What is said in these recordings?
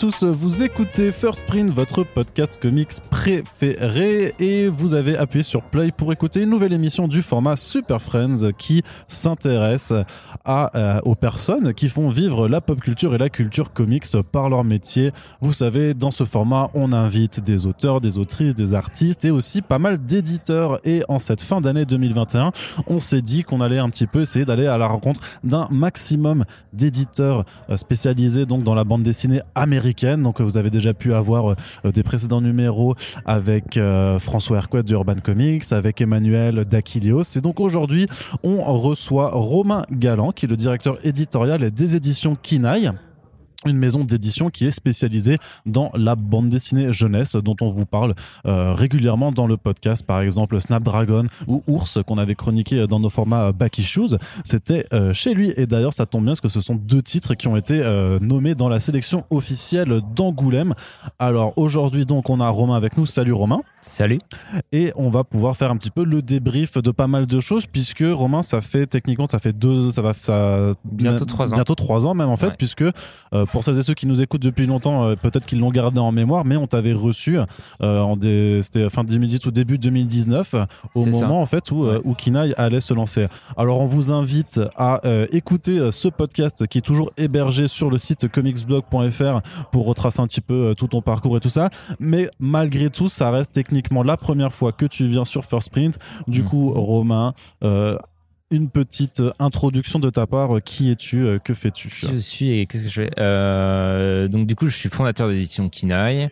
tous, vous écoutez First Print, votre podcast comics préféré, et vous avez appuyé sur Play pour écouter une nouvelle émission du format Super Friends qui s'intéresse euh, aux personnes qui font vivre la pop culture et la culture comics par leur métier. Vous savez, dans ce format, on invite des auteurs, des autrices, des artistes et aussi pas mal d'éditeurs. Et en cette fin d'année 2021, on s'est dit qu'on allait un petit peu essayer d'aller à la rencontre d'un maximum d'éditeurs euh, spécialisés donc dans la bande dessinée américaine. Donc vous avez déjà pu avoir euh, des précédents numéros avec euh, François Hercouet de Urban Comics, avec Emmanuel D'Aquilios. Et donc aujourd'hui, on reçoit Romain Galland, qui est le directeur éditorial des éditions Kinaï une maison d'édition qui est spécialisée dans la bande dessinée jeunesse dont on vous parle euh, régulièrement dans le podcast. Par exemple Snapdragon ou Ours qu'on avait chroniqué dans nos formats Back Issues. C'était euh, chez lui. Et d'ailleurs ça tombe bien parce que ce sont deux titres qui ont été euh, nommés dans la sélection officielle d'Angoulême. Alors aujourd'hui donc on a Romain avec nous. Salut Romain. Salut. Et on va pouvoir faire un petit peu le débrief de pas mal de choses puisque Romain, ça fait techniquement, ça fait deux, ça va, ça bientôt trois ans, bientôt trois ans même en fait, puisque euh, pour celles et ceux qui nous écoutent depuis longtemps, euh, peut-être qu'ils l'ont gardé en mémoire, mais on t'avait reçu euh, en des, c'était fin 2010 ou début 2019 au moment en fait où où Kinaï allait se lancer. Alors on vous invite à écouter ce podcast qui est toujours hébergé sur le site comicsblog.fr pour retracer un petit peu tout ton parcours et tout ça, mais malgré tout, ça reste techniquement la première fois que tu viens sur First Print. Du mm. coup, Romain, euh, une petite introduction de ta part. Qui es-tu euh, Que fais-tu? Je suis et qu'est-ce que je fais? Euh, Donc du coup, je suis fondateur d'édition Kinaï.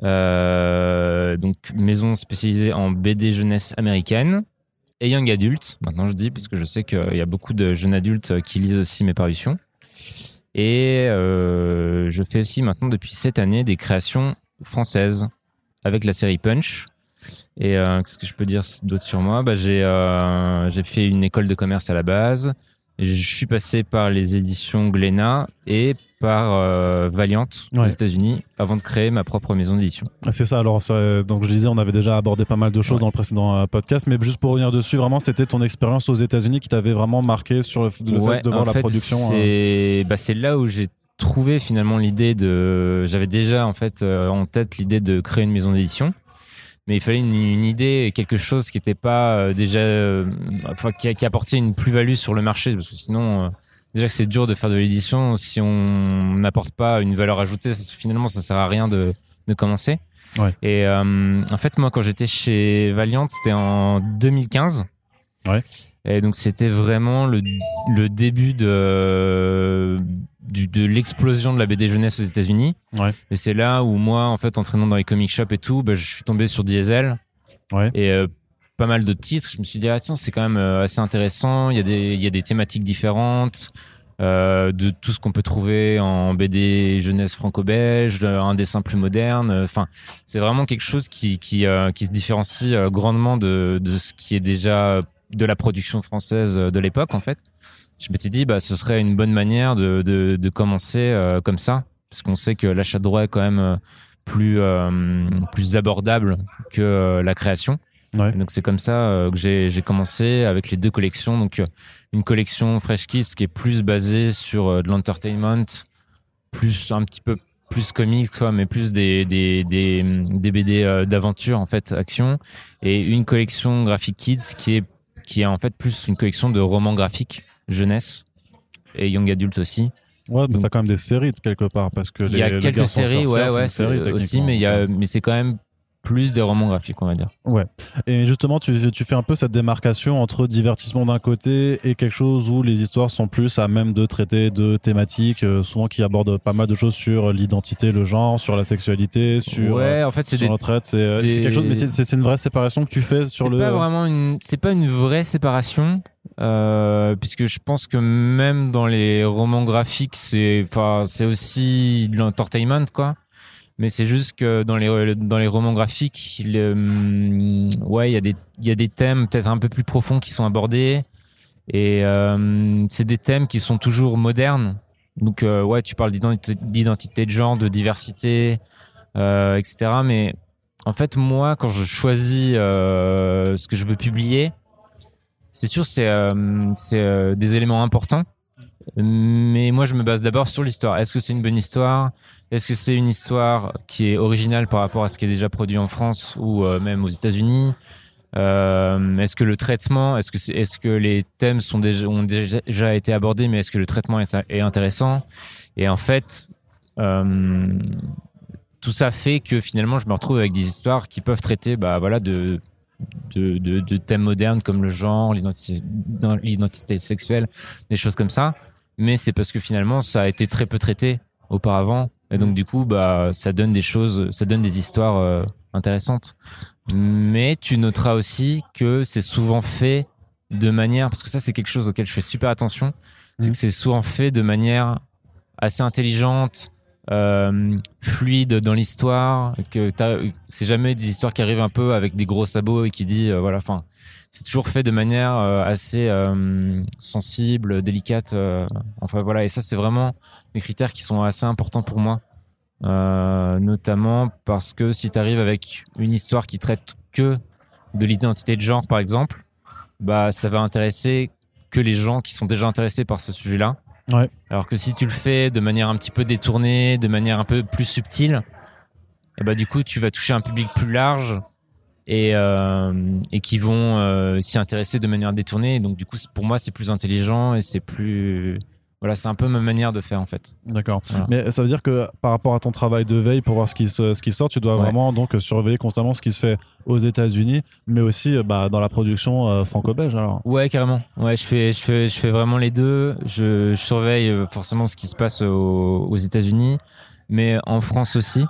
donc maison spécialisée en BD jeunesse américaine et young adult. Maintenant, je dis puisque je sais qu'il y a beaucoup de jeunes adultes qui lisent aussi mes parutions. Et je fais aussi maintenant depuis cette année des créations françaises avec la série Punch. Et euh, qu'est-ce que je peux dire d'autre sur moi? Bah, J'ai euh, j'ai fait une école de commerce à la base. Je suis passé par les éditions Glénat et par euh, Valiant aux États-Unis avant de créer ma propre maison d'édition. Ah, c'est ça. Alors, donc je disais, on avait déjà abordé pas mal de choses dans le précédent podcast, mais juste pour revenir dessus, vraiment, c'était ton expérience aux États-Unis qui t'avait vraiment marqué sur le, fait de voir la production. C'est bah, là où j'ai trouvé finalement l'idée de. J'avais déjà en fait euh, en tête l'idée de créer une maison d'édition, mais il fallait une, idée, quelque chose qui n'était pas euh, déjà, euh, enfin, qui, qui, apportait une plus-value sur le marché, parce que sinon. Déjà que c'est dur de faire de l'édition si on n'apporte pas une valeur ajoutée, finalement ça sert à rien de, de commencer. Ouais. Et en fait, moi, quand j'étais chez Valiant, c'était en 2015. Ouais. Et donc, c'était vraiment le, le début de, de l'explosion de la BD jeunesse aux États-Unis. Et c'est là où moi, en fait, entraînant dans les comic shops et tout, bah, je suis tombé sur Diesel. Et euh, pas mal de titres. Je me suis dit, ah tiens, c'est quand même euh, assez intéressant. Il y a des, il y a des thématiques différentes. Euh, de tout ce qu'on peut trouver en BD jeunesse franco-belge, un dessin plus moderne. Enfin, c'est vraiment quelque chose qui qui, qui se différencie grandement de, de ce qui est déjà de la production française de l'époque en fait je m'étais dit bah ce serait une bonne manière de, de, de commencer euh, comme ça parce qu'on sait que l'achat de droit est quand même euh, plus euh, plus abordable que la création. Ouais. Donc c'est comme ça que j'ai commencé avec les deux collections. Donc une collection Fresh Kids qui est plus basée sur de l'entertainment, plus un petit peu plus comics quoi, mais plus des des des, des BD d'aventure en fait action et une collection Graphic Kids qui est qui est en fait plus une collection de romans graphiques jeunesse et young adult aussi. Ouais, mais t'as quand même des séries quelque part parce que il y a quelques séries, ouais, ouais, aussi, mais il y a, mais c'est quand même plus des romans graphiques, on va dire. Ouais. Et justement, tu, tu fais un peu cette démarcation entre divertissement d'un côté et quelque chose où les histoires sont plus à même de traiter de thématiques, euh, souvent qui abordent pas mal de choses sur l'identité, le genre, sur la sexualité, sur, ouais, en fait, c'est sur des, C'est euh, quelque chose, mais c'est une vraie séparation que tu fais sur le. C'est pas vraiment une, c'est pas une vraie séparation. Euh, puisque je pense que même dans les romans graphiques, c'est, enfin, c'est aussi de l'entertainment, quoi mais c'est juste que dans les dans les romans graphiques, il, euh, ouais, il y a des il y a des thèmes peut-être un peu plus profonds qui sont abordés et euh, c'est des thèmes qui sont toujours modernes. Donc euh, ouais, tu parles d'identité de genre, de diversité, etc. Mais en fait, moi, quand je choisis ce que je veux publier, c'est sûr, c'est c'est des éléments importants. Mais moi, je me base d'abord sur l'histoire. Est-ce que c'est une bonne histoire? Est-ce que c'est une histoire qui est originale par rapport à ce qui est déjà produit en France ou euh, même aux États-Unis? Euh, Est-ce que le traitement, est-ce que, les thèmes sont déjà, ont déjà été abordés, mais est-ce que le traitement est, intéressant? Et en fait, euh, tout ça fait que finalement, je me retrouve avec des histoires qui peuvent traiter, bah voilà, de de, de, de, thèmes modernes comme le genre, l'identité sexuelle, des choses comme ça. Mais c'est parce que finalement, ça a été très peu traité auparavant. Et donc, du coup, bah, ça donne des choses, ça donne des histoires euh, intéressantes. Mais tu noteras aussi que c'est souvent fait de manière, parce que ça, c'est quelque chose auquel je fais super attention, c'est mmh. que c'est souvent fait de manière assez intelligente, euh, fluide dans l'histoire, que c'est jamais des histoires qui arrivent un peu avec des gros sabots et qui dit euh, voilà, enfin, c'est toujours fait de manière euh, assez sensible, délicate. enfin voilà, et ça c'est vraiment des critères qui sont assez importants pour moi, notamment parce que si tu arrives avec une histoire qui traite que de l'identité de genre, par exemple, bah ça va intéresser que les gens qui sont déjà intéressés par ce sujet-là. Alors que si tu le fais de manière un petit peu détournée, de manière un peu plus subtile, et eh bah du coup tu vas toucher un public plus large et, euh, qui vont euh, s'y intéresser de manière détournée. donc du coup pour moi c'est plus intelligent et c'est plus voilà, c'est un peu ma manière de faire en fait. D'accord. Mais ça veut dire que par rapport à ton travail de veille pour voir ce qui, ce qui sort, tu dois vraiment donc surveiller constamment ce qui se fait aux États-Unis, mais aussi euh, bah, dans la production euh, franco-belge alors. Ouais, carrément. Ouais, je fais, je fais, je fais vraiment les deux. Je, surveille euh, forcément ce qui se passe aux, aux États-Unis, mais en France aussi.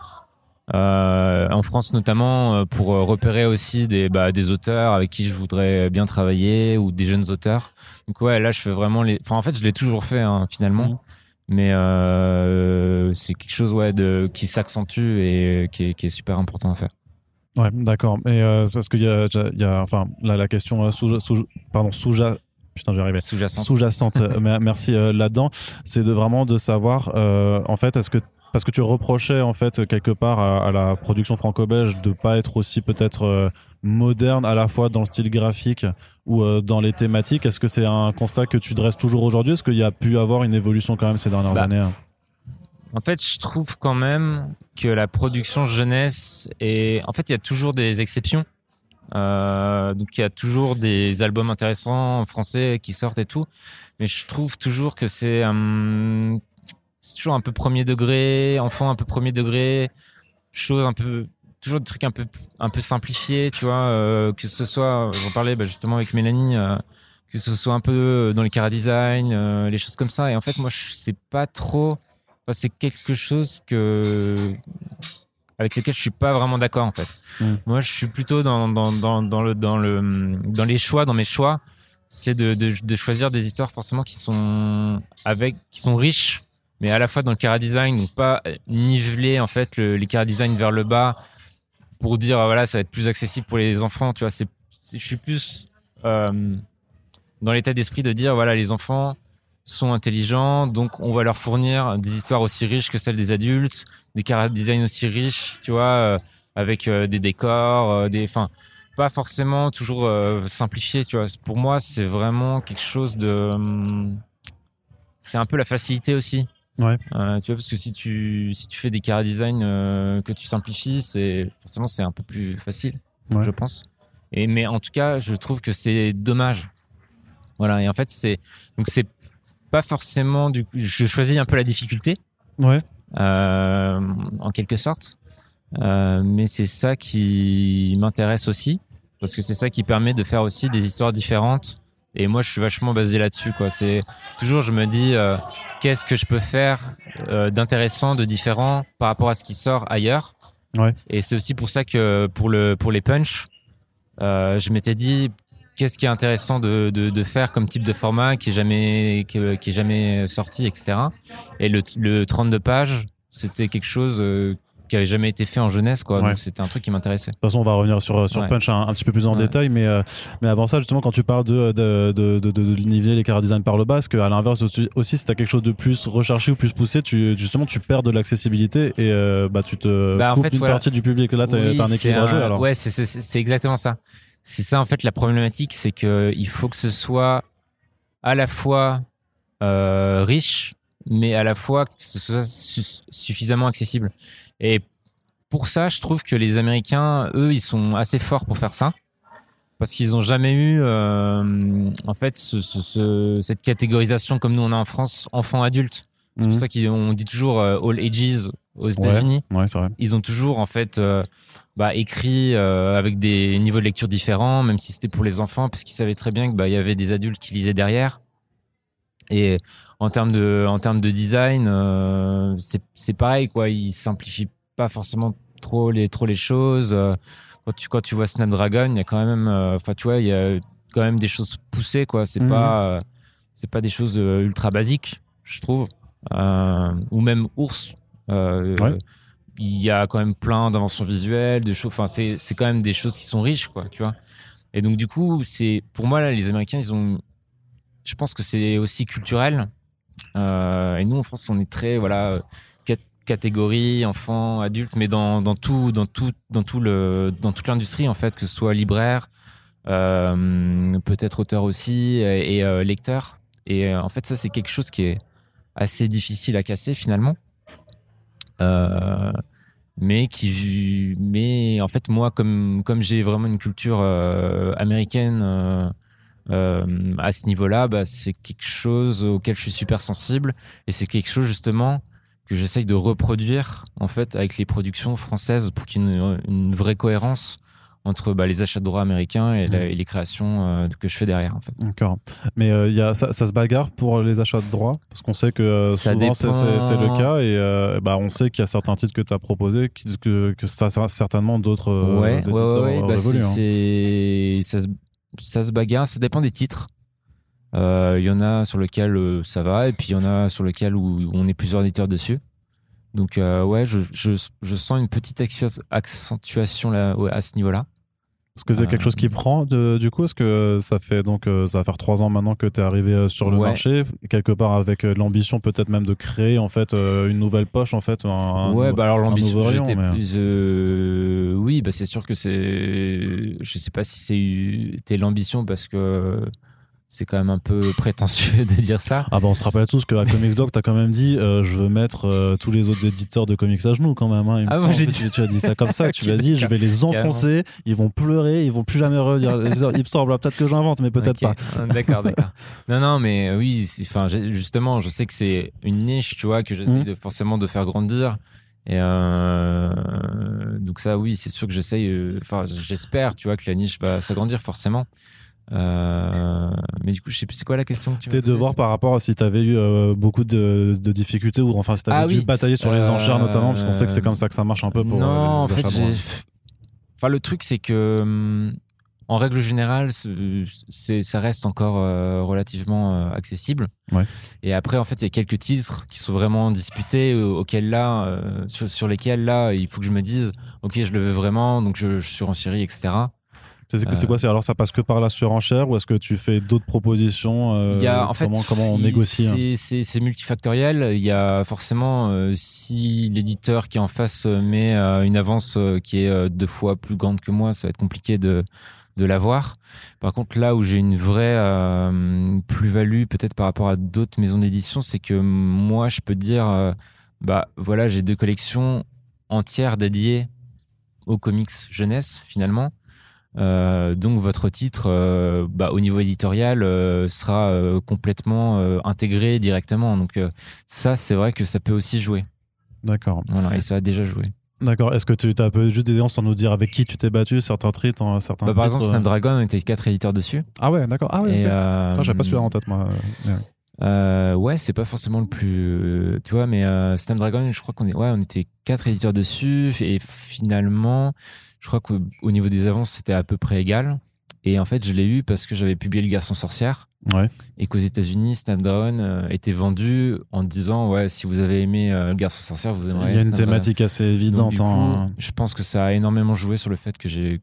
Euh, en France notamment euh, pour euh, repérer aussi des, bah, des auteurs avec qui je voudrais bien travailler ou des jeunes auteurs. Donc ouais, là je fais vraiment les. Enfin en fait je l'ai toujours fait hein, finalement, mmh. mais euh, c'est quelque chose ouais de qui s'accentue et qui est, qui est, super important à faire. Ouais, d'accord. Et euh, c'est parce qu'il y a, il y a, enfin là la question sous, sous, pardon sous putain j'y arrivais sous-jacente sous-jacente merci là-dedans c'est de vraiment de savoir en fait est-ce que parce que tu reprochais en fait quelque part à, la production franco-belge de pas être aussi peut-être euh, moderne à la fois dans le style graphique ou euh, dans les thématiques. Est-ce que c'est un constat que tu dresses toujours aujourd'hui? Est-ce qu'il y a pu avoir une évolution quand même ces dernières bah, années? hein En fait, je trouve quand même que la production jeunesse est. En fait, il y a toujours des exceptions. Euh, donc il y a toujours des albums intéressants français qui sortent et tout, mais je trouve toujours que c'est c'est toujours un peu premier degré, enfant un peu premier degré, chose un peu toujours des trucs un peu un peu simplifiés, tu vois, euh, que ce soit j'en parlais bah, justement avec Mélanie euh, que ce soit un peu dans les cara design, euh, les choses comme ça et en fait moi je sais pas trop enfin, c'est quelque chose que avec lequel je suis pas vraiment d'accord en fait. Mm. Moi je suis plutôt dans dans dans dans le dans le dans les choix, dans mes choix, c'est de, de de choisir des histoires forcément qui sont avec qui sont riches mais à la fois dans le cara design, donc pas niveler en fait le, les cara design vers le bas pour dire ah, voilà ça va être plus accessible pour les enfants. Tu vois, je suis plus euh, dans l'état d'esprit de dire voilà les enfants sont intelligents, donc on va leur fournir des histoires aussi riches que celles des adultes, des cara design aussi riches, tu vois, euh, avec euh, des décors, euh, des, enfin pas forcément toujours euh, simplifié, tu vois. Pour moi, c'est vraiment quelque chose de, hum, c'est un peu la facilité aussi. Ouais. Euh, tu vois, parce que si tu, si tu fais des cara design euh, que tu simplifies, c'est forcément c'est un peu plus facile, je pense. Et mais en tout cas, je trouve que c'est dommage. Voilà. Et en fait, c'est donc c'est pas forcément du. Je choisis un peu la difficulté. Ouais. Euh, en quelque sorte. Mais c'est ça qui m'intéresse aussi parce que c'est ça qui permet de faire aussi des histoires différentes. Et moi, je suis vachement basé là-dessus. Quoi. C'est toujours, je me dis. Qu'est-ce que je peux faire euh, d'intéressant, de différent par rapport à ce qui sort ailleurs. Ouais. Et c'est aussi pour ça que pour le pour les punch, euh, je m'étais dit qu'est-ce qui est intéressant de, de, de, faire comme type de format qui est jamais qui, qui est jamais sorti, etc. Et le, le 32 pages, c'était quelque chose euh, qui avait jamais été fait en jeunesse quoi. Donc c'était un truc qui m'intéressait. De toute façon on va revenir sur, sur Punch un, petit peu plus en détail mais, euh, mais avant ça justement quand tu parles de, de, de, de, de niveler les cara design par le bas est-ce qu'à l'inverse aussi si tu as quelque chose de plus recherché ou plus poussé tu, justement tu perds de l'accessibilité et euh, bah, tu te bah, coupes en fait, une partie du public. Là tu as, un équilibre à jouer alors. Ouais c'est exactement ça. C'est ça en fait la problématique c'est que il faut que ce soit à la fois riche, mais à la fois que ce soit suffisamment accessible. Et pour ça, je trouve que les Américains, eux, ils sont assez forts pour faire ça. Parce qu'ils n'ont jamais eu, en fait, cette catégorisation comme nous on a en France, enfant-adulte. C'est pour mhm. ça qu'on dit toujours all ages aux États-Unis. Ouais, vrai. Ils ont toujours, en fait, bah, écrit euh, avec des niveaux de lecture différents, même si c'était pour les enfants, parce qu'ils savaient très bien qu'il bah, y avait des adultes qui lisaient derrière. Et en termes de, en termes de design, euh, c'est pareil, quoi. Ils simplifient pas forcément trop les, trop les choses. Quand tu, quand tu vois Snapdragon, il y a quand même, euh, enfin, tu vois, il y a quand même des choses poussées, quoi. C'est mhm. pas, c'est pas des choses ultra basiques, je trouve. ou même Ours. Ouais il y a quand même plein d'inventions visuelles, de choses. Enfin, c'est, c'est quand même des choses qui sont riches, quoi, tu vois. Et donc, du coup, c'est pour moi, là, les Américains, ils ont. Je pense que c'est aussi culturel. Euh, et nous, en France, on est très, voilà, catégorie, enfant, adulte, mais dans, dans tout, dans tout, dans tout le, dans toute l'industrie, en fait, que ce soit libraire, euh, peut-être auteur aussi, et, euh, lecteur. Et en fait, ça, c'est quelque chose qui est assez difficile à casser finalement. Euh, mais qui mais en fait moi comme comme j'ai vraiment une culture euh, américaine euh, à ce niveau-là bah, c'est quelque chose auquel je suis super sensible et c'est quelque chose justement que j'essaye de reproduire en fait avec les productions françaises pour qu'il y ait une, une vraie cohérence entre bah, les achats de droits américains et, les créations euh, que je fais derrière en fait. D'accord. Mais euh, y a, ça, se bagarre pour les achats de droits? Parce qu'on sait que euh, souvent c'est le cas et bah, on sait qu'il y a certains titres que tu as proposés que, que ça sera certainement d'autres ouais, éditeurs ouais, ouais, bah, hein. ça, se, ça se bagarre, ça dépend des titres. Il y en a sur lequel ça va et puis il y en a sur lequel on est plusieurs éditeurs dessus. Donc ouais, je, je, je, sens une petite accentuation là, à ce niveau-là. Est-ce que c'est quelque chose qui euh, prend du coup? Est-ce que ça fait donc euh, ça va faire trois ans maintenant que tu es arrivé euh, sur le marché quelque part avec l'ambition peut-être même de créer en fait une nouvelle poche en fait un, ouais bah alors l'ambition oui bah c'est sûr que c'est je sais pas si c'était l'ambition parce que c'est quand même un peu prétentieux de dire ça. Ah bah on se rappelle tous qu'à Comics Dog, t'as quand même dit euh, je veux mettre euh, tous les autres éditeurs de comics à genoux quand même. Hein. Ah j'ai dit... tu, as dit ça comme ça, tu l'as dit, je vais les enfoncer, ils vont pleurer, ils vont plus jamais redire. Il me semble, peut-être que j'invente, mais peut-être pas. Ah, d'accord, d'accord. non, non, mais euh, oui, enfin justement, je sais que c'est une niche, tu vois, que j'essaie mmh. de, forcément de faire grandir. Et donc ça, oui, c'est sûr que j'essaye, enfin j'espère, tu vois, que la niche va s'agrandir forcément. Euh, mais du coup, je sais plus, c'est quoi la question C'était de voir par rapport à si tu avais eu euh, beaucoup de, difficultés ou enfin si tu avais ah dû batailler sur les enchères notamment, parce qu'on sait que c'est comme ça que ça marche un peu pour. Non, euh, en fait, enfin, le truc, c'est que hum, en règle générale, c'est, ça reste encore relativement accessible. Ouais. Et après, en fait, il y a quelques titres qui sont vraiment disputés, auxquels là, sur, lesquels là, il faut que je me dise, ok, je le veux vraiment, donc je, je suis en Syrie, etc. C'est quoi Alors ça passe que par la surenchère ou est-ce que tu fais d'autres propositions euh, Il y a, en comment, fait, comment on négocie hein C'est multifactoriel. Il y a forcément, euh, si l'éditeur qui est en face met euh, une avance qui est deux fois plus grande que moi, ça va être compliqué de, de l'avoir. Par contre, là où j'ai une vraie plus-value peut-être par rapport à d'autres maisons d'édition, c'est que moi, je peux dire, bah voilà, j'ai deux collections entières dédiées aux comics jeunesse finalement euh, donc votre titre, euh, bah, au niveau éditorial, euh, sera complètement intégré directement. Donc ça, c'est vrai que ça peut aussi jouer. D'accord. Voilà, et ça a déjà joué. D'accord. Est-ce que tu as un peu juste des exemples sans nous dire avec qui tu t'es battu, certains titres, certains bah, Par exemple, Snapdragon, on était quatre éditeurs dessus. Ah ouais, d'accord. Ah ouais. Okay. J'avais pas celui-là en tête, moi. ouais, c'est pas forcément le plus, tu vois, mais Snapdragon, je crois qu'on est, ouais, on était quatre éditeurs dessus et finalement, je crois qu'au niveau des avances, c'était à peu près égal. Et en fait, je l'ai eu parce que j'avais publié Le Garçon Sorcière. Et qu'aux États-Unis, Snapdragon euh, était vendu en disant Ouais, si vous avez aimé euh, Le Garçon Sorcière, vous aimeriez. Il y a une thématique assez évidente. Hein. Je pense que ça a énormément joué sur le fait que j'ai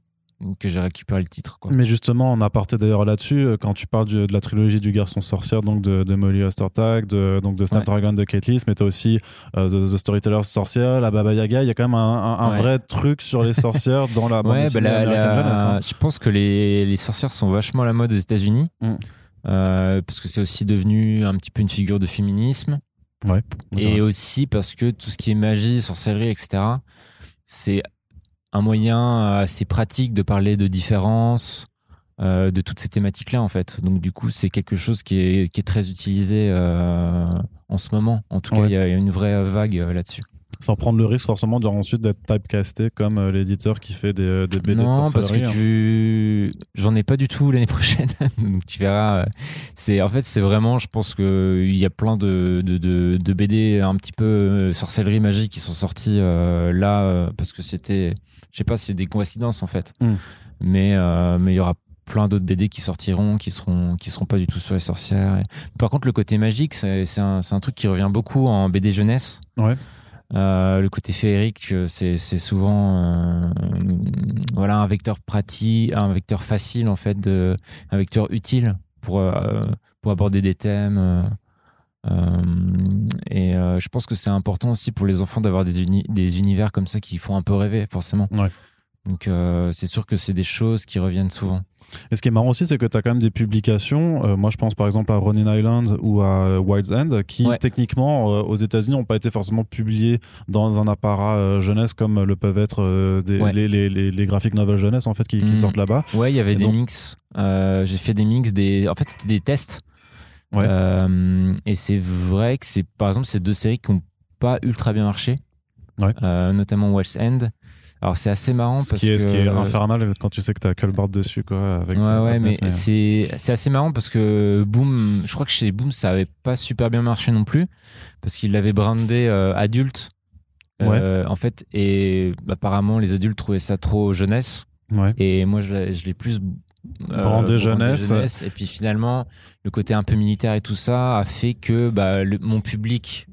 que j'ai récupéré le titre. Quoi. Mais justement, on a parté d'ailleurs là-dessus, euh, quand tu parles de la trilogie du garçon sorcière, donc de, de Molly Ostertag, de, donc de Snapdragon de Kate List, mais tu as aussi euh, The Storyteller sorcière, la Baba Yaga, il y a quand même un, vrai truc sur les sorcières dans la bande ouais, bah la, hein. Je pense que les, les, sorcières sont vachement à la mode aux États-Unis. Mm. parce que c'est aussi devenu un petit peu une figure de féminisme. Ouais, et aussi parce que tout ce qui est magie, sorcellerie, etc., c'est un moyen assez pratique de parler de différence, euh, de toutes ces thématiques-là, en fait. Donc, du coup, c'est quelque chose qui est, qui est très utilisé euh, en ce moment. En tout cas, il y, a une vraie vague euh, là-dessus. Sans prendre le risque forcément de ensuite d'être typecasté comme l'éditeur qui fait des, des BD non, parce que hein. tu... j'en ai pas du tout l'année prochaine. Donc tu verras. C'est en fait c'est vraiment, je pense que il y a plein de, de, de, BD un petit peu sorcellerie magique qui sont sortis là parce que c'était, je sais pas, c'est des coïncidences en fait. Hmm. Mais mais il y aura plein d'autres BD qui sortiront, qui seront, qui seront pas du tout sur les sorcières. Par contre, le côté magique, c'est un, un, truc qui revient beaucoup en BD jeunesse. Ouais. Euh, le côté féerique, c'est souvent euh, voilà un vecteur pratique, un vecteur facile en fait, de, un vecteur utile pour euh, pour aborder des thèmes. Et je pense que c'est important aussi pour les enfants d'avoir des, des univers comme ça qui font un peu rêver, forcément. Ouais. Donc c'est sûr que c'est des choses qui reviennent souvent. Et ce qui est marrant aussi, c'est que tu as quand même des publications. Euh, moi, je pense par exemple à Ronin Island ou à White's End, qui techniquement, euh, aux États-Unis, n'ont pas été forcément publiés dans un apparat euh, jeunesse comme le peuvent être des, les, les, les, graphiques novels jeunesse en fait qui, qui mhm. sortent là-bas. Ouais, il y avait des mix. J'ai fait des mix. Des... En fait, c'était des tests. Et c'est vrai que c'est par exemple ces deux séries qui n'ont pas ultra bien marché, notamment White's End. Alors c'est assez marrant ce parce qui est, que ce qui est infernal quand tu sais que t'as Culbard dessus quoi. Avec ouais ouais mais c'est c'est assez marrant parce que Boom, je crois que chez Boom ça avait pas super bien marché non plus parce qu'il l'avait brandé euh, adulte. Euh, en fait et apparemment les adultes trouvaient ça trop jeunesse. Ouais. Et moi je l'ai plus euh, brandé jeunesse. jeunesse. Et puis finalement le côté un peu militaire et tout ça a fait que bah, mon public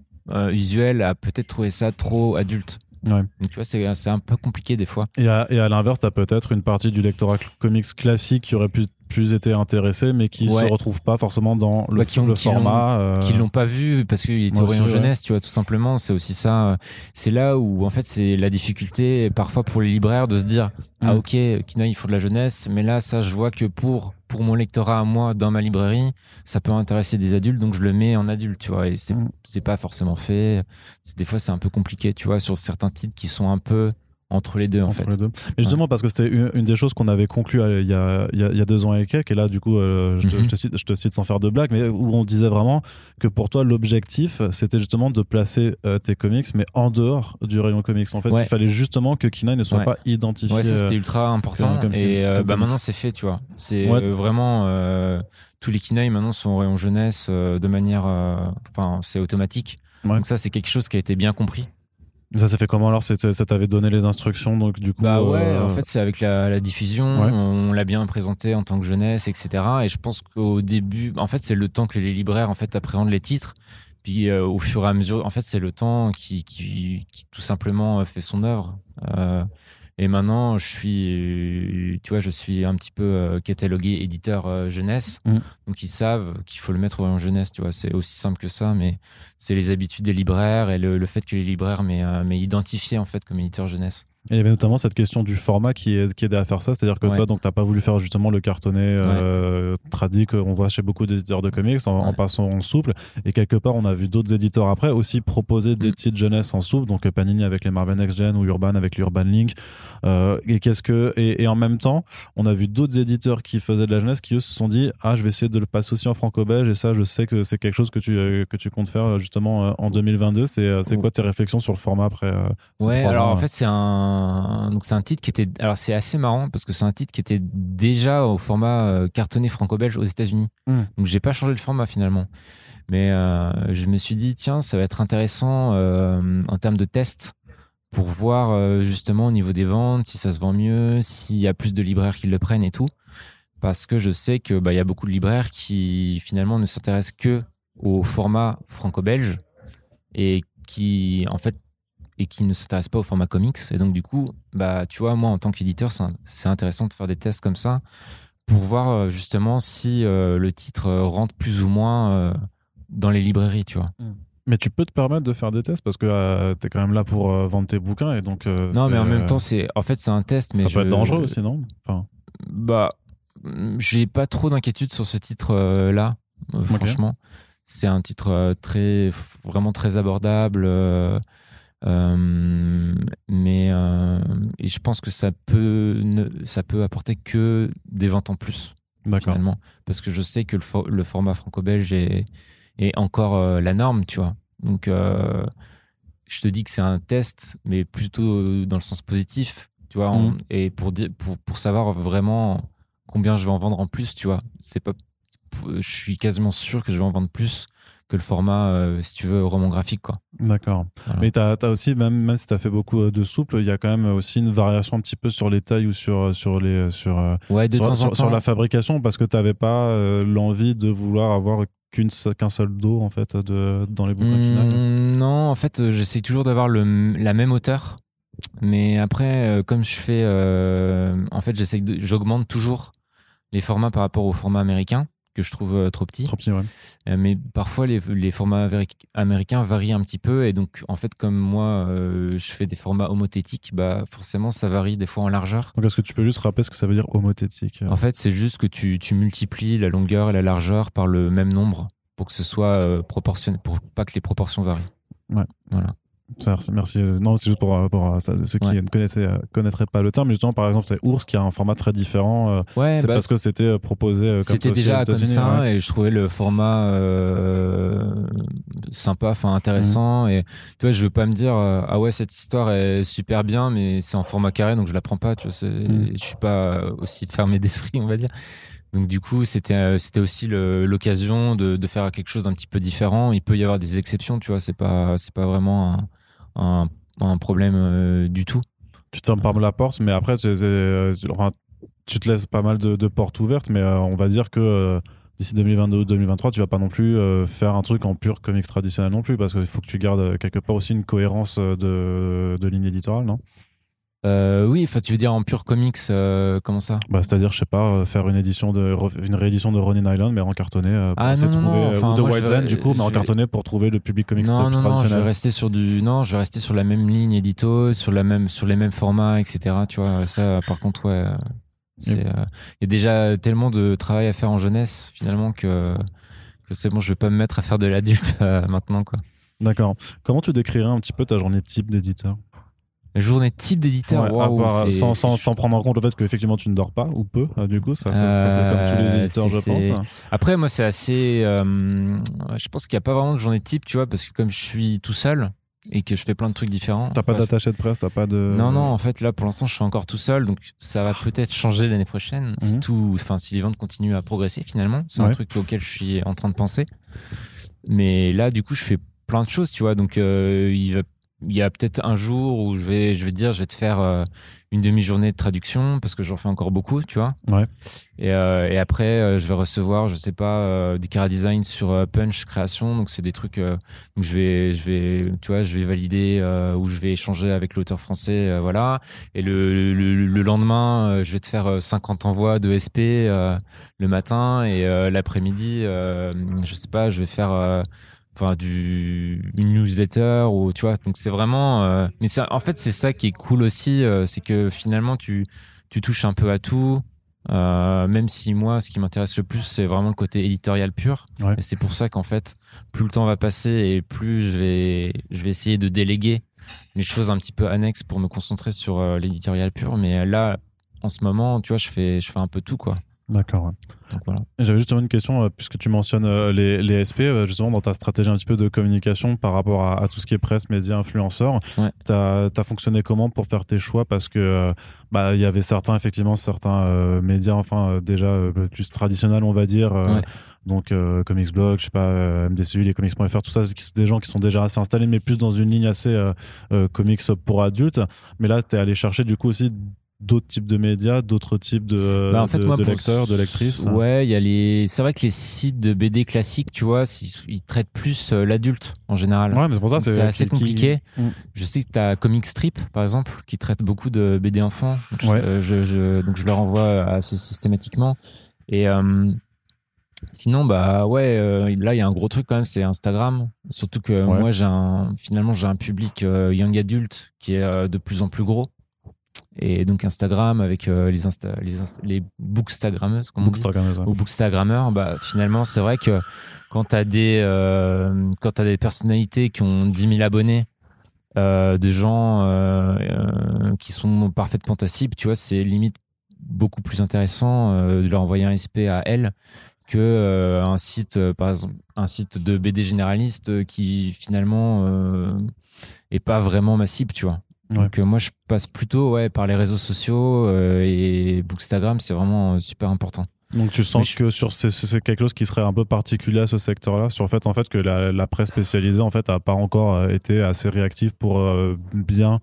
usuel a peut-être trouvé ça trop adulte. Ouais. Donc, tu vois, c'est un peu compliqué des fois. Et à, et à l'inverse, tu as peut-être une partie du lectorat comics classique qui aurait pu plus été intéressé mais qui se retrouvent pas forcément dans le, bah, qui le format euh... qui l'ont pas vu parce qu'il était en jeunesse tu vois tout simplement c'est aussi ça c'est là où en fait c'est la difficulté parfois pour les libraires de se dire ah mm. ok Kina il faut de la jeunesse mais là ça je vois que pour pour mon lectorat à moi dans ma librairie ça peut intéresser des adultes donc je le mets en adulte tu vois et c'est mm. c'est pas forcément fait des fois c'est un peu compliqué tu vois sur certains titres qui sont un peu entre les deux en fait. Mais justement parce que c'était une, des choses qu'on avait conclu euh, il y, a, il, y a, deux ans et quelques, et là du coup euh, je, te, mhm. cite, je, te, cite, sans faire de blague, mais où on disait vraiment que pour toi l'objectif c'était justement de placer euh, tes comics mais en dehors du rayon comics. En fait il fallait justement que Kina ne soit pas identifié. Ouais ça c'était ultra important et bah, maintenant c'est fait tu vois. C'est vraiment tous les Kinaï maintenant sont au rayon jeunesse de manière enfin c'est automatique. Donc ça c'est quelque chose qui a été bien compris. Ça s'est fait comment alors Ça t'avait donné les instructions donc du coup Bah ouais, euh, en fait c'est avec la, diffusion, on l'a bien présenté en tant que jeunesse, etc. Et je pense qu'au début, en fait c'est le temps que les libraires en fait appréhendent les titres. Puis euh, au fur et à mesure, en fait c'est le temps qui, qui, qui, tout simplement euh, fait son œuvre. Euh, et maintenant, je suis, tu vois, je suis un petit peu euh, catalogué éditeur euh, jeunesse. Mm. Donc, ils savent qu'il faut le mettre en jeunesse, tu vois. C'est aussi simple que ça, mais c'est les habitudes des libraires et le, fait que les libraires m'aient euh, identifié, en fait, comme éditeur jeunesse. Et il y avait notamment cette question du format qui, est, qui aidait à faire ça, c'est-à-dire que toi, donc, t'as pas voulu faire justement le cartonné euh, tradit qu'on voit chez beaucoup d'éditeurs de comics en, passant en souple. Et quelque part, on a vu d'autres éditeurs après aussi proposer des mm. titres jeunesse en souple, donc Panini avec les Marvel Next Gen ou Urban avec l'Urban Link. Euh, et qu'est-ce que et, en même temps, on a vu d'autres éditeurs qui faisaient de la jeunesse qui eux se sont dit ah je vais essayer de le passer aussi en franco-belge et ça je sais que c'est quelque chose que tu euh, que tu comptes faire justement euh, en 2022. C'est c'est quoi tes réflexions sur le format après Ouais, alors en fait c'est un donc c'est un titre qui était alors c'est assez marrant parce que c'est un titre qui était déjà au format euh, cartonné franco-belge aux États-Unis. Hmm. Donc j'ai pas changé le format finalement. Mais euh, je me suis dit tiens, ça va être intéressant euh, en termes de test pour voir justement au niveau des ventes si ça se vend mieux, s'il y a plus de libraires qui le prennent et tout parce que je sais que bah, il y a beaucoup de libraires qui finalement ne s'intéressent que au format franco-belge et qui en fait et qui ne s'intéresse pas au format comics. Et donc, du coup, bah, tu vois, moi, en tant qu'éditeur, c'est intéressant de faire des tests comme ça pour voir euh, justement si euh, le titre euh, rentre plus ou moins dans les librairies, tu vois. Mm. Mais tu peux te permettre de faire des tests parce que tu es quand même là pour vendre tes bouquins et donc. non, mais en même temps, c'est en fait c'est un test. Mais ça peut être dangereux aussi, non? Enfin... Bah j'ai pas trop d'inquiétude sur ce titre-là, franchement. C'est un titre très, vraiment très abordable. Mais je pense que ça peut, ça peut apporter que des ventes en plus. Finalement. Parce que je sais que le, le format franco-belge est, est encore la norme, tu vois. Donc, je te dis que c'est un test, mais plutôt dans le sens positif, tu vois, mm. et pour, pour, pour savoir vraiment combien je vais en vendre en plus, tu vois. C'est pas, je suis quasiment sûr que je vais en vendre plus que le format, euh, si tu veux, roman graphique, quoi. D'accord. Mais tu as, aussi, même, même si tu as fait beaucoup euh, de souple, il y a quand même aussi une variation un petit peu sur les tailles ou sur, euh, sur, les, sur, ouais, de temps en temps. sur la fabrication parce que tu n'avais pas l'envie de vouloir avoir qu'un seul dos en fait de, dans les bouquins mmh, Non, en fait, j'essaie toujours d'avoir la même hauteur. Mais après, euh, comme je fais, euh, en fait, j'essaie j'augmente toujours les formats par rapport au format américain que je trouve euh, trop petit. Trop petit, ouais. mais parfois, les, les, formats américains varient un petit peu. Et donc, en fait, comme moi, je fais des formats homothétiques, bah, forcément, ça varie des fois en largeur. Donc, est-ce que tu peux juste rappeler ce que ça veut dire homothétique En fait, c'est juste que tu, tu, multiplies la longueur et la largeur par le même nombre pour que ce soit proportionné, pour pas que les proportions varient. Ouais. Voilà. Merci. Non, c'est juste pour, pour, ceux qui ne connaîtraient, connaîtraient, pas le terme. Mais justement, par exemple, c'est Ours qui a un format très différent. Euh, ouais, c'est bah, parce que c'était euh, proposé euh, comme C'était déjà comme ça et je trouvais le format sympa, enfin intéressant. Mhm. Et tu vois, je veux pas me dire ah ouais cette histoire est super bien, mais c'est en format carré donc je la prends pas. Tu vois, mhm. je suis pas aussi fermé d'esprit, on va dire. Donc du coup, c'était c'était aussi l'occasion de, de, faire quelque chose d'un petit peu différent. Il peut y avoir des exceptions, tu vois. C'est pas c'est pas vraiment un, un, problème euh, du tout. Tu te fermes pas la porte, mais après, euh, tu te laisses pas mal de, portes ouvertes, mais euh, on va dire que d'ici 2022-2023, tu vas pas non plus faire un truc en pur comics traditionnel non plus, parce qu'il faut que tu gardes quelque part aussi une cohérence de, de ligne éditoriale, non? Euh, oui, enfin, tu veux dire en pur comics, euh, comment ça? Bah, C'est-à-dire, je sais pas, euh, faire une édition de une réédition de Ronin Island, mais en cartonné pour ah, non, trouver, ou de White Zen, du coup, mais en cartonné pour trouver le public comics non, non, Non, je vais rester sur du, non, je vais rester sur la même ligne édito, sur la même, sur les mêmes formats, etc. Tu vois, ça, par contre, ouais, il y a déjà tellement de travail à faire en jeunesse finalement que, que c'est bon, je vais pas me mettre à faire de l'adulte maintenant, quoi. D'accord. Comment tu décrirais un petit peu ta journée type d'éditeur? Journée type d'éditeur, sans, sans, sans, prendre en compte le fait qu'effectivement tu ne dors pas ou peu, euh, du coup, ça, c'est comme tous les euh, éditeurs, je pense. Après, moi, c'est assez. Euh, je pense qu'il n'y a pas vraiment de journée type, tu vois, parce que comme je suis tout seul et que je fais plein de trucs différents. T'as pas d'attaché de presse, t'as pas de. Non, non, en fait, là, pour l'instant, je suis encore tout seul, donc ça va peut-être changer l'année prochaine, si mhm. tout, enfin, si les ventes continuent à progresser, finalement. C'est un truc auquel je suis en train de penser. Mais là, du coup, je fais plein de choses, tu vois, donc il va il y a peut-être un jour où je vais, je vais te dire, je vais te faire euh, une demi-journée de traduction parce que j'en fais encore beaucoup, tu vois. Ouais. Et, euh, et après, euh, je vais recevoir, je sais pas, des cara design sur Punch création. Donc c'est des trucs donc je vais, je vais, tu vois, je vais valider ou je vais échanger avec l'auteur français, voilà. Et le, le, le lendemain, je vais te faire 50 envois de SP le matin et l'après-midi, je sais pas, je vais faire enfin du une newsletter ou tu vois donc c'est vraiment euh, mais ça en fait c'est ça qui est cool aussi euh, c'est que finalement tu tu touches un peu à tout. Euh, même si moi ce qui m'intéresse le plus c'est vraiment le côté éditorial pur. Et c'est pour ça qu'en fait plus le temps va passer et plus je vais je vais essayer de déléguer les choses un petit peu annexes pour me concentrer sur l'éditorial pur. Mais là en ce moment tu vois je fais je fais un peu tout quoi D'accord. J'avais justement une question, euh, puisque tu mentionnes euh, les, les, SP, euh, justement dans ta stratégie un petit peu de communication par rapport à, tout ce qui est presse, médias, influenceurs. Tu as, fonctionné comment pour faire tes choix? Parce que bah, il y avait certains, effectivement, certains médias, enfin, déjà plus traditionnels, on va dire. Donc, Comics Blog, je sais pas, MDCU, les comics.fr, tout ça, c'est des gens qui sont déjà assez installés, mais plus dans une ligne assez comics pour adultes. Mais là, tu es allé chercher, du coup, aussi d'autres types de médias, d'autres types de, bah, de, lecteurs, de lectrices Ouais, il y a les. C'est vrai que les sites de BD classiques, tu vois, ils, traitent plus euh, l'adulte en général. Ouais, mais c'est pour ça c'est assez compliqué. Mm. Je sais que tu as Comic Strip, par exemple, qui traite beaucoup de BD enfants. Donc, ouais. je, donc je leur envoie assez systématiquement. Et euh, sinon, bah ouais, euh, là il y a un gros truc quand même, c'est Instagram. Surtout que moi j'ai un, finalement j'ai un public young adulte qui est de plus en plus gros. Et donc Instagram avec les, Insta, les, les bookstagrammeuses, comme bookstagrammeuses, ou bookstagrammeurs, bah, finalement, c'est vrai que quand tu as, des, quand as des personnalités qui ont 10 000 abonnés, de gens qui sont parfaitement tacibles, tu vois, c'est limite beaucoup plus intéressant de leur envoyer un SP à elle que euh, un site euh, par exemple un site de BD généraliste euh, qui finalement est pas vraiment massif tu vois donc moi je passe plutôt ouais par les réseaux sociaux et Bookstagram c'est vraiment super important donc tu sens que sur c'est quelque chose qui serait un peu particulier à ce secteur-là, sur le fait en fait que la, presse spécialisée en fait a pas encore été assez réactive pour bien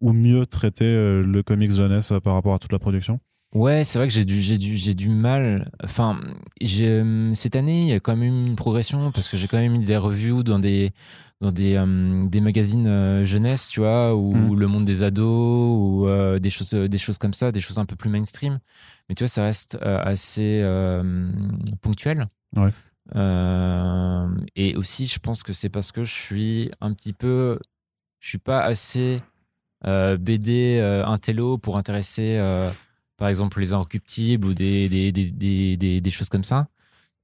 ou mieux traiter le comics jeunesse par rapport à toute la production? Ouais, c'est vrai que j'ai du, j'ai du, j'ai du mal. Enfin, j'ai, cette année, il y a quand même eu une progression parce que j'ai quand même eu des reviews dans des, dans des, euh, des magazines euh, jeunesse, tu vois, ou mmh. le monde des ados, ou euh, des choses, des choses comme ça, des choses un peu plus mainstream. Mais tu vois, ça reste assez ponctuel. Ouais. et aussi, je pense que c'est parce que je suis un petit peu, je suis pas assez BD intello pour intéresser par exemple les inrecuptibles ou des, des, des, des, des choses comme ça.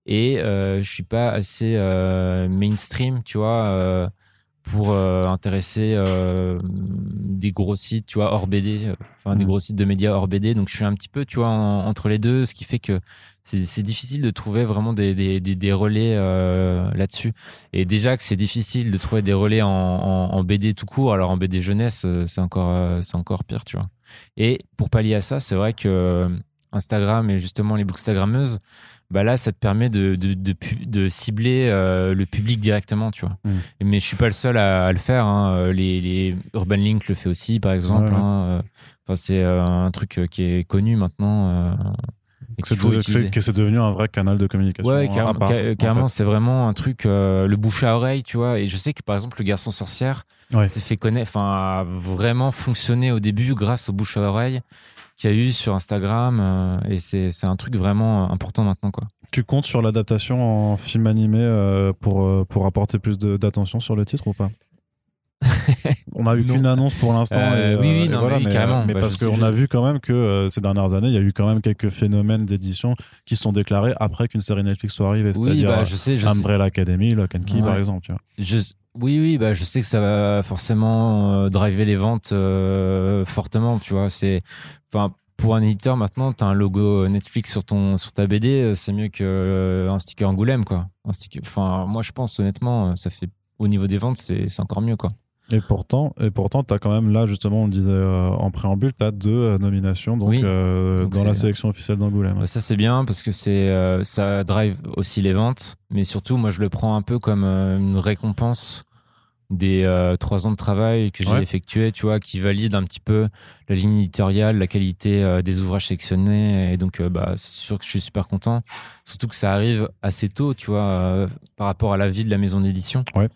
Et euh, je suis pas assez euh, mainstream, tu vois, euh, pour euh, intéresser des gros sites, tu vois, hors BD, enfin des mmh. gros sites de médias hors BD. Donc je suis un petit peu, tu vois, entre les deux, ce qui fait que c'est difficile de trouver vraiment des, des, des, relais là-dessus. Et déjà que c'est difficile de trouver des relais en, en, en, BD tout court, alors en BD jeunesse, c'est encore, c'est encore pire, tu vois. Et pour pallier à ça, c'est vrai que euh, Instagram et justement les bookstagrammeuses, bah là, ça te permet de, de, de, cibler euh, le public directement, tu vois. Mm. Mais je suis pas le seul à, le faire. Hein. Les, les, Urban Link le fait aussi, par exemple. Hein. Enfin, c'est euh, un truc qui est connu maintenant. Et que c'est devenu un vrai canal de communication. Ouais, carrément, c'est vraiment un truc, le bouche à oreille, tu vois. Et je sais que par exemple, le garçon sorcière, ouais. s'est fait connaître, enfin, a vraiment fonctionné au début grâce au bouche à oreille qu'il y a eu sur Instagram. Euh, et c'est un truc vraiment important maintenant, quoi. Tu comptes sur l'adaptation en film animé euh, pour, euh, pour apporter plus d'attention sur le titre ou pas? on a eu qu'une annonce pour l'instant. oui, oui, non, mais, carrément. Mais bah, parce qu'on a vu quand même que ces dernières années, il y a eu quand même quelques phénomènes d'édition qui sont déclarés après qu'une série Netflix soit arrivée. C'est-à-dire bah, je sais, je Umbrella Academy, Lock and Key, par exemple. Tu vois. Je, oui, oui, bah, je sais que ça va forcément euh, driver les ventes euh, fortement, tu vois. C'est, enfin, pour un éditeur, maintenant, tu as un logo Netflix sur, ton, sur ta BD, euh, c'est mieux qu'un sticker Angoulême, quoi. Un sticker, enfin, moi, je pense, honnêtement, ça fait, au niveau des ventes, c'est encore mieux, quoi. Et pourtant, et pourtant, as quand même là, justement, on disait euh, en préambule, tu as deux euh, nominations donc, euh, dans la sélection officielle d'Angoulême. Ça, c'est bien parce que c'est ça drive aussi les ventes, mais surtout, moi, je le prends un peu comme une récompense des trois ans de travail que j'ai effectué, tu vois, qui valide un petit peu la ligne éditoriale, la qualité des ouvrages sélectionnés. Et donc, bah, c'est sûr que je suis super content. Surtout que ça arrive assez tôt, tu vois, par rapport à la vie de la maison d'édition. Ouais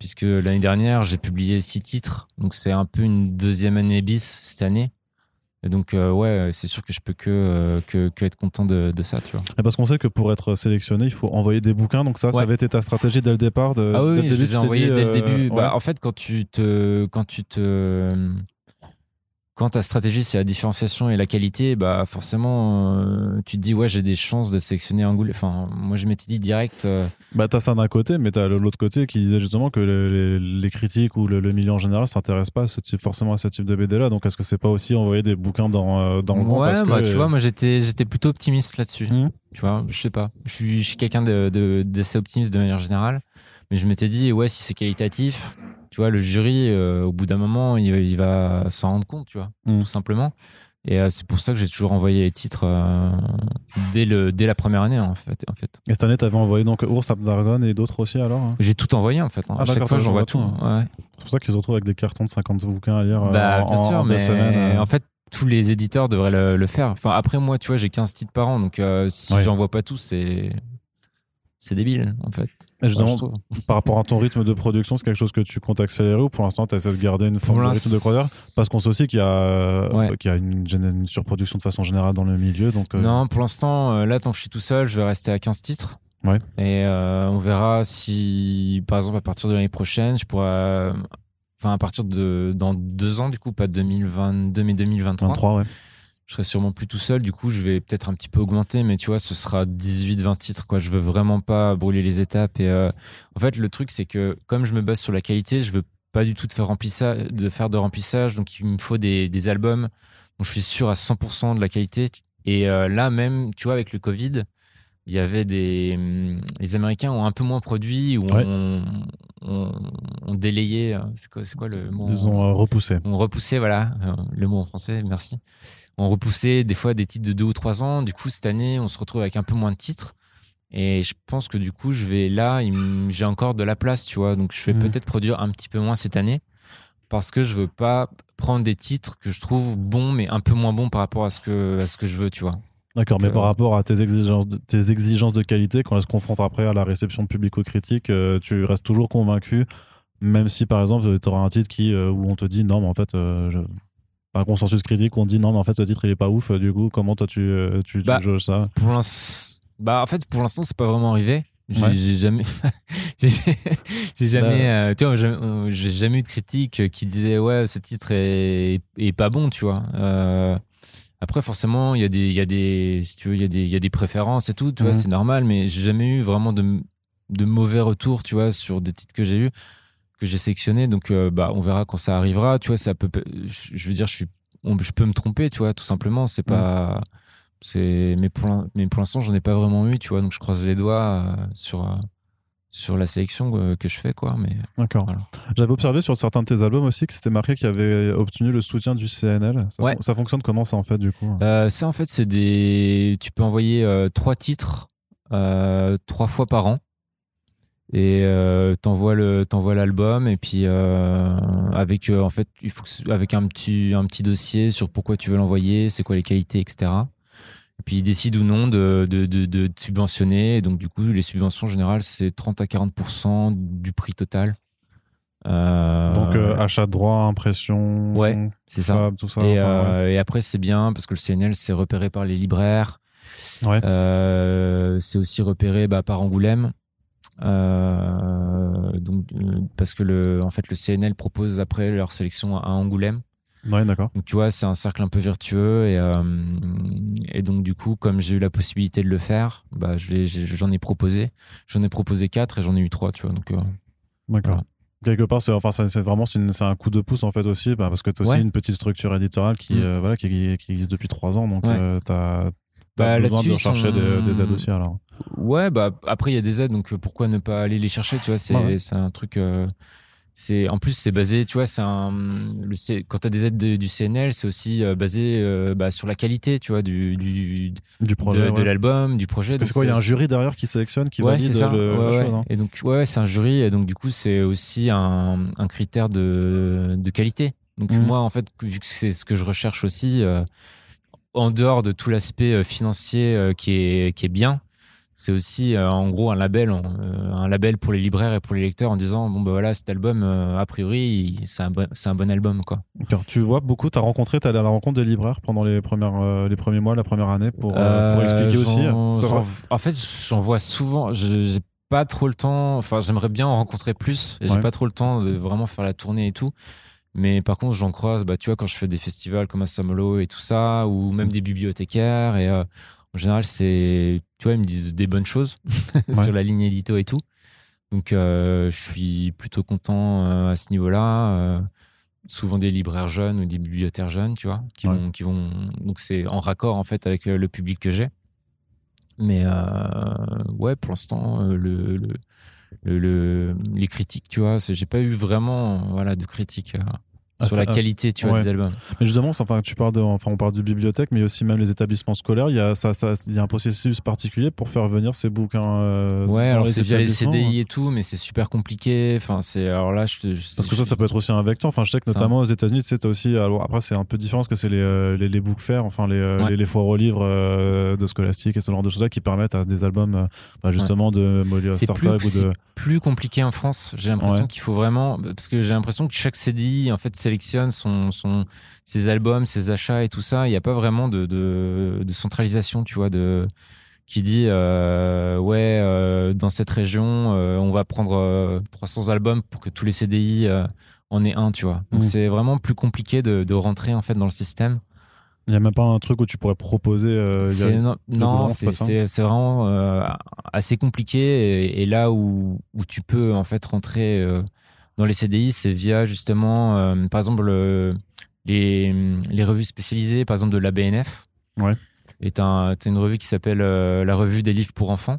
puisque l'année dernière, j'ai publié six titres. Donc, c'est un peu une deuxième année bis cette année. Et donc, euh, ouais, c'est sûr que je peux que, euh, que, que, être content de, de ça, tu vois. Et parce qu'on sait que pour être sélectionné, il faut envoyer des bouquins. Donc, ça, ça avait été ta stratégie dès le départ de, Ah oui, dès le début, je les ai envoyés dès le début. Euh, bah, en fait, quand tu te. Quand tu te quand ta stratégie c'est la différenciation et la qualité, bah forcément euh, tu te dis ouais j'ai des chances de sélectionner un goulet. Enfin moi je m'étais dit direct. Euh, bah t'as ça d'un côté, mais t'as l'autre côté qui disait justement que les, critiques ou le, milieu en général s'intéressent pas à ce type, forcément à ce type de BD là. Donc est-ce que c'est pas aussi envoyer des bouquins dans euh, dans le vent Ouais bah tu vois moi j'étais j'étais plutôt optimiste là-dessus. Mmh. Tu vois je sais pas, je suis, je suis quelqu'un de d'assez optimiste de manière générale, mais je m'étais dit ouais si c'est qualitatif tu vois, le jury, euh, au bout d'un moment, il, va s'en rendre compte, tu vois, mm. tout simplement. Et euh, c'est pour ça que j'ai toujours envoyé les titres euh, dès, le, dès la première année, en fait. En fait. Et cette année, tu avais envoyé donc Ours, Dragon et d'autres aussi, alors hein? J'ai tout envoyé, en fait. Hein. Ah, à chaque fois, j'envoie tout. Hein. C'est pour ça qu'ils se retrouvent avec des cartons de 50 bouquins à lire bah, bien sûr, mais semaines. En fait, tous les éditeurs devraient le, faire. Enfin, après, moi, tu vois, j'ai 15 titres par an, donc si j'envoie pas tout, c'est. C'est débile, en fait. Justement, par rapport à ton rythme de production, c'est quelque chose que tu comptes accélérer ou pour l'instant tu essaies de garder une forme de rythme de croisière? Parce qu'on sait aussi qu'il y a, y a une, surproduction de façon générale dans le milieu. Donc, euh, Non, pour l'instant, euh, là, tant que je suis tout seul, je vais rester à 15 titres. Ouais. Et euh, on verra si, par exemple, à partir de l'année prochaine, je pourrais. Enfin, enfin à partir de dans deux ans du coup, pas 2022 mais 2023. 23, ouais. Je serai sûrement plus tout seul. Du coup, je vais peut-être un petit peu augmenter, mais tu vois, ce sera 18-20 titres. Quoi. Je veux vraiment pas brûler les étapes. Et euh, en fait, le truc, c'est que comme je me base sur la qualité, je veux pas du tout de faire, remplissage, de, faire de remplissage. Donc, il me faut des, des albums dont je suis sûr à 100% de la qualité. Et euh, là, même, tu vois, avec le Covid, il y avait des. Hum, les Américains ont un peu moins produit ou ont on, délayé. Euh, c'est quoi, quoi, le mot Ils ont repoussé. On repoussé, voilà. Le mot en français, merci on repoussait des fois des titres de deux ou trois ans. Du coup, cette année, on se retrouve avec un peu moins de titres. Et je pense que du coup, je vais là, j'ai encore de la place, tu vois. Donc, je vais mmh. peut-être produire un petit peu moins cette année parce que je veux pas prendre des titres que je trouve bons, mais un peu moins bons par rapport à ce que, à ce que je veux, tu vois. D'accord, mais par euh, rapport à tes exigences, de, tes exigences de qualité, quand elles se confrontent après à la réception publico-critique, euh, tu restes toujours convaincu, même si par exemple tu auras un titre qui, euh, où on te dit non, mais en fait, je, un consensus critique où on dit non mais en fait ce titre il est pas ouf du coup comment toi tu euh, tu, bah, ça? pour bah en fait pour l'instant c'est pas vraiment arrivé. J'ai jamais j'ai jamais bah. euh, tu vois euh, j'ai jamais eu de critique qui disait ouais ce titre est, est pas bon tu vois. Après forcément il y a des il y a des si tu veux il y a des il y a des préférences et tout tu vois c'est normal mais j'ai jamais eu vraiment de de mauvais retours tu vois sur des titres que j'ai eu que j'ai sélectionné. Donc, euh, bah, on verra quand ça arrivera. Tu vois, ça peut. Je veux dire, je suis. je peux me tromper, tu vois, tout simplement. C'est pas. C'est. Mais pour, mais pour l'instant, j'en ai pas vraiment eu, tu vois. Donc, je croise les doigts euh, sur. Euh, sur la sélection que je fais quoi mais d'accord j'avais observé sur certains de tes albums aussi que c'était marqué qu'il avait obtenu le soutien du CNL ça, ouais. ça fonctionne comment ça en fait du coup? Ça en fait c'est des tu peux envoyer trois titres trois fois par an et euh, t'envoies le t'envoies l'album et puis euh, avec euh, en fait il faut avec un petit un petit dossier sur pourquoi tu veux l'envoyer c'est quoi les qualités etc et puis ils décident ou non de, de, de, de subventionner. Et donc du coup les subventions en général c'est 30 à 40% du prix total. Donc achat de droit impression ouais c'est ça. tout ça et, et après c'est bien parce que le CNL c'est repéré par les libraires. Ouais. c'est aussi repéré bah, par Angoulême donc, euh, parce que le, en fait, le CNL propose après leur sélection à Angoulême. Ouais, d'accord. Donc, tu vois, c'est un cercle un peu vertueux. Et, euh, et donc, du coup, comme j'ai eu la possibilité de le faire, bah, j'en ai, proposé. J'en ai proposé quatre et j'en ai eu trois, tu vois. Donc, d'accord. Quelque part, c'est enfin, c'est vraiment c'est un coup de pouce en fait aussi, bah, parce que tu as aussi une petite structure éditoriale qui, mm. voilà, qui, qui, existe depuis trois ans. Donc, tu as, bah, besoin de chercher des, des aides aussi alors. Ouais, bah après il y a des aides, donc euh, pourquoi ne pas aller les chercher, tu vois C'est un truc. Euh, c'est en plus c'est basé, tu vois, c'est un le quand t'as des aides du CNL, c'est aussi euh, basé bah, sur la qualité, tu vois, du du, du projet, de, l'album, du projet. C'est quoi Il y a un jury derrière qui sélectionne, qui valide ça. le, ouais, hein. Et donc ouais, c'est un jury, et donc du coup c'est aussi un, un critère de de qualité. Donc mmh. moi en fait, vu que c'est ce que je recherche aussi. En dehors de tout l'aspect financier qui est qui est bien, c'est aussi euh, en gros un label, euh, un label pour les libraires et pour les lecteurs en disant bon ben voilà cet album euh, a priori c'est un, bon, un bon album quoi. tu vois beaucoup, tu as rencontré, tu allé à la rencontre des libraires pendant les premières les premiers mois, la première année pour, pour expliquer aussi. En fait, j'en vois souvent. J'ai pas trop le temps. Enfin, j'aimerais bien en rencontrer plus. J'ai pas trop le temps de vraiment faire la tournée et tout. Mais par contre, j'en croise, bah, tu vois, quand je fais des festivals comme à Samolo et tout ça, ou même mm. des bibliothécaires. Et en général, c'est, tu vois, ils me disent des bonnes choses sur la ligne édito et tout. Donc, euh, je suis plutôt content euh, à ce niveau-là. Euh, souvent des libraires jeunes ou des bibliothécaires jeunes, tu vois, qui vont, qui vont. Donc, c'est en raccord en fait avec le public que j'ai. Mais ouais, pour l'instant, le, le, le, les critiques, tu vois, j'ai pas eu vraiment voilà de critiques. Ah, sur la qualité tu vois des albums. Mais justement enfin tu parles de enfin on parle de bibliothèque mais aussi même les établissements scolaires il y a ça, ça il y a un processus particulier pour faire venir ces bouquins euh, ouais alors c'est via les CDI et tout mais c'est super compliqué. Enfin c'est alors là je, parce que ça ça peut être aussi un vecteur. Enfin je sais que notamment aux États-Unis c'est aussi alors après c'est un peu différent parce que c'est les, euh, les, les book enfin les, euh, les, les, foires aux livres de scolastique et ce genre de choses là qui permettent à des albums bah, justement de Molly plus, ou de plus compliqué en France j'ai l'impression qu'il faut vraiment parce que j'ai l'impression que chaque CDI en fait c'est sélectionne son, son, ses albums, ses achats et tout ça, il n'y a pas vraiment de, de, de, centralisation, tu vois, de, qui dit euh, ouais, euh, dans cette région, euh, on va prendre 300 albums pour que tous les CDI en est un, tu vois. Donc, mm. c'est vraiment plus compliqué de, de, rentrer, en fait, dans le système. Il n'y a même pas un truc où tu pourrais proposer. Euh, non, c'est vraiment euh, assez compliqué. Et, là où, où, tu peux en fait rentrer euh, dans les CDI, c'est via justement, par exemple, les, les, revues spécialisées, par exemple de la BNF. Ouais. Et tu as, une revue qui s'appelle la revue des livres pour enfants.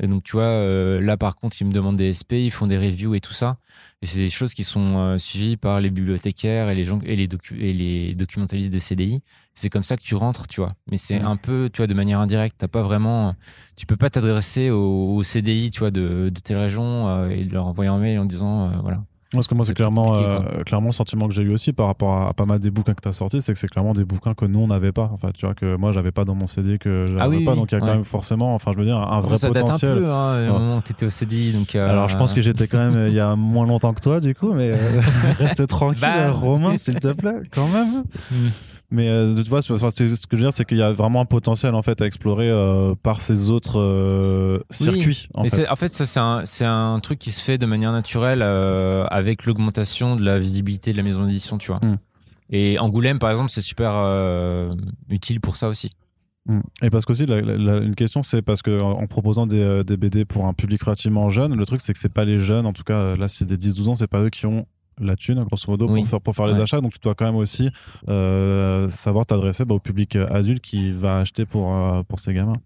Et donc, tu vois, euh, là, par contre, ils me demandent des SP, ils font des reviews et tout ça. Et c'est des choses qui sont euh, suivies par les bibliothécaires et les, gens, et les, et les documentalistes des CDI. C'est comme ça que tu rentres, tu vois. Mais c'est un peu, tu vois, de manière indirecte. T'as pas vraiment, tu peux pas t'adresser au, CDI, tu vois, de, de telle région euh, et leur envoyer un mail en disant, voilà. Parce que moi, c'est clairement, euh, clairement le sentiment que j'ai eu aussi par rapport à, pas mal des bouquins que tu as sortis, c'est que c'est clairement des bouquins que nous, on n'avait pas. Enfin, tu vois, que moi, j'avais pas dans mon CD, que j'avais ah pas. donc, il y a quand même forcément, enfin, je veux dire, un vrai ça potentiel. Date un peu, hein, au moment où tu étais au CDI. Donc, euh, Alors, je pense que j'étais quand même euh, il y a moins longtemps que toi, du coup, mais reste tranquille, bah, Romain, s'il te plaît, quand même. Mais euh, tu vois, ce que je veux dire, c'est qu'il y a vraiment un potentiel en fait à explorer euh, par ces autres euh, circuits. En, fait. en fait, ça c'est un, un, truc qui se fait de manière naturelle avec l'augmentation de la visibilité de la maison d'édition, tu vois. Hmm. Et Angoulême, par exemple, c'est super utile pour ça aussi. Hmm. Et parce qu'aussi, une question, c'est parce que en, proposant des, des, BD pour un public relativement jeune, le truc, c'est que c'est pas les jeunes, en tout cas, là, c'est des 10-12 ans, c'est pas eux qui ont la thune, grosso modo, pour, faire, pour faire les achats. Donc, tu dois quand même aussi euh, savoir t'adresser bah, au public adulte qui va acheter pour, euh, pour ses gamins.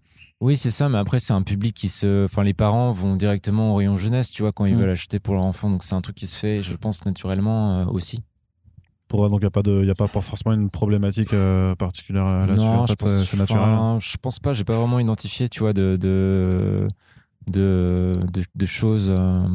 Oui, c'est ça, mais après, c'est un public qui se. Enfin, les parents vont directement au rayon jeunesse, tu vois, quand ils mm. veulent acheter pour leur enfant. Donc, c'est un truc qui se fait, je pense, naturellement euh, aussi. Pour, donc, il n'y a, pas de, y a pas forcément une problématique particulière là-dessus. En fait, c'est naturel. Je pense pas, j'ai pas vraiment identifié, tu vois, de, de de, de, choses euh,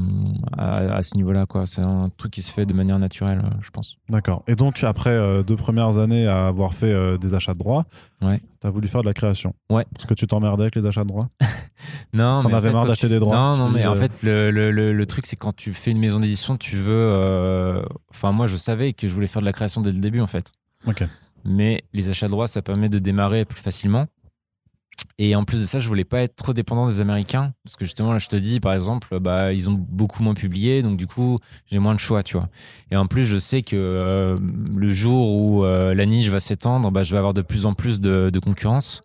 à, ce niveau-là. quoi. C'est un truc qui se fait de manière naturelle, euh, je pense. D'accord. Et donc, après euh, deux premières années à avoir fait des achats de droits, ouais. tu as voulu faire de la création. Ouais. Parce que tu t'emmerdais avec les achats de droits Non. T'en avais marre d'acheter des droits Non, non, mais en fait, le, le, le, truc, c'est quand tu fais une maison d'édition, tu veux. Enfin, moi, je savais que je voulais faire de la création dès le début, en fait. Ok. Mais les achats de droits, ça permet de démarrer plus facilement. Et en plus de ça, je voulais pas être trop dépendant des Américains. Parce que justement, là, je te dis, par exemple, bah, ils ont beaucoup moins publié. Donc, du coup, j'ai moins de choix, tu vois. Et en plus, je sais que euh, le jour où euh, la niche va s'étendre, bah, je vais avoir de plus en plus de, concurrence.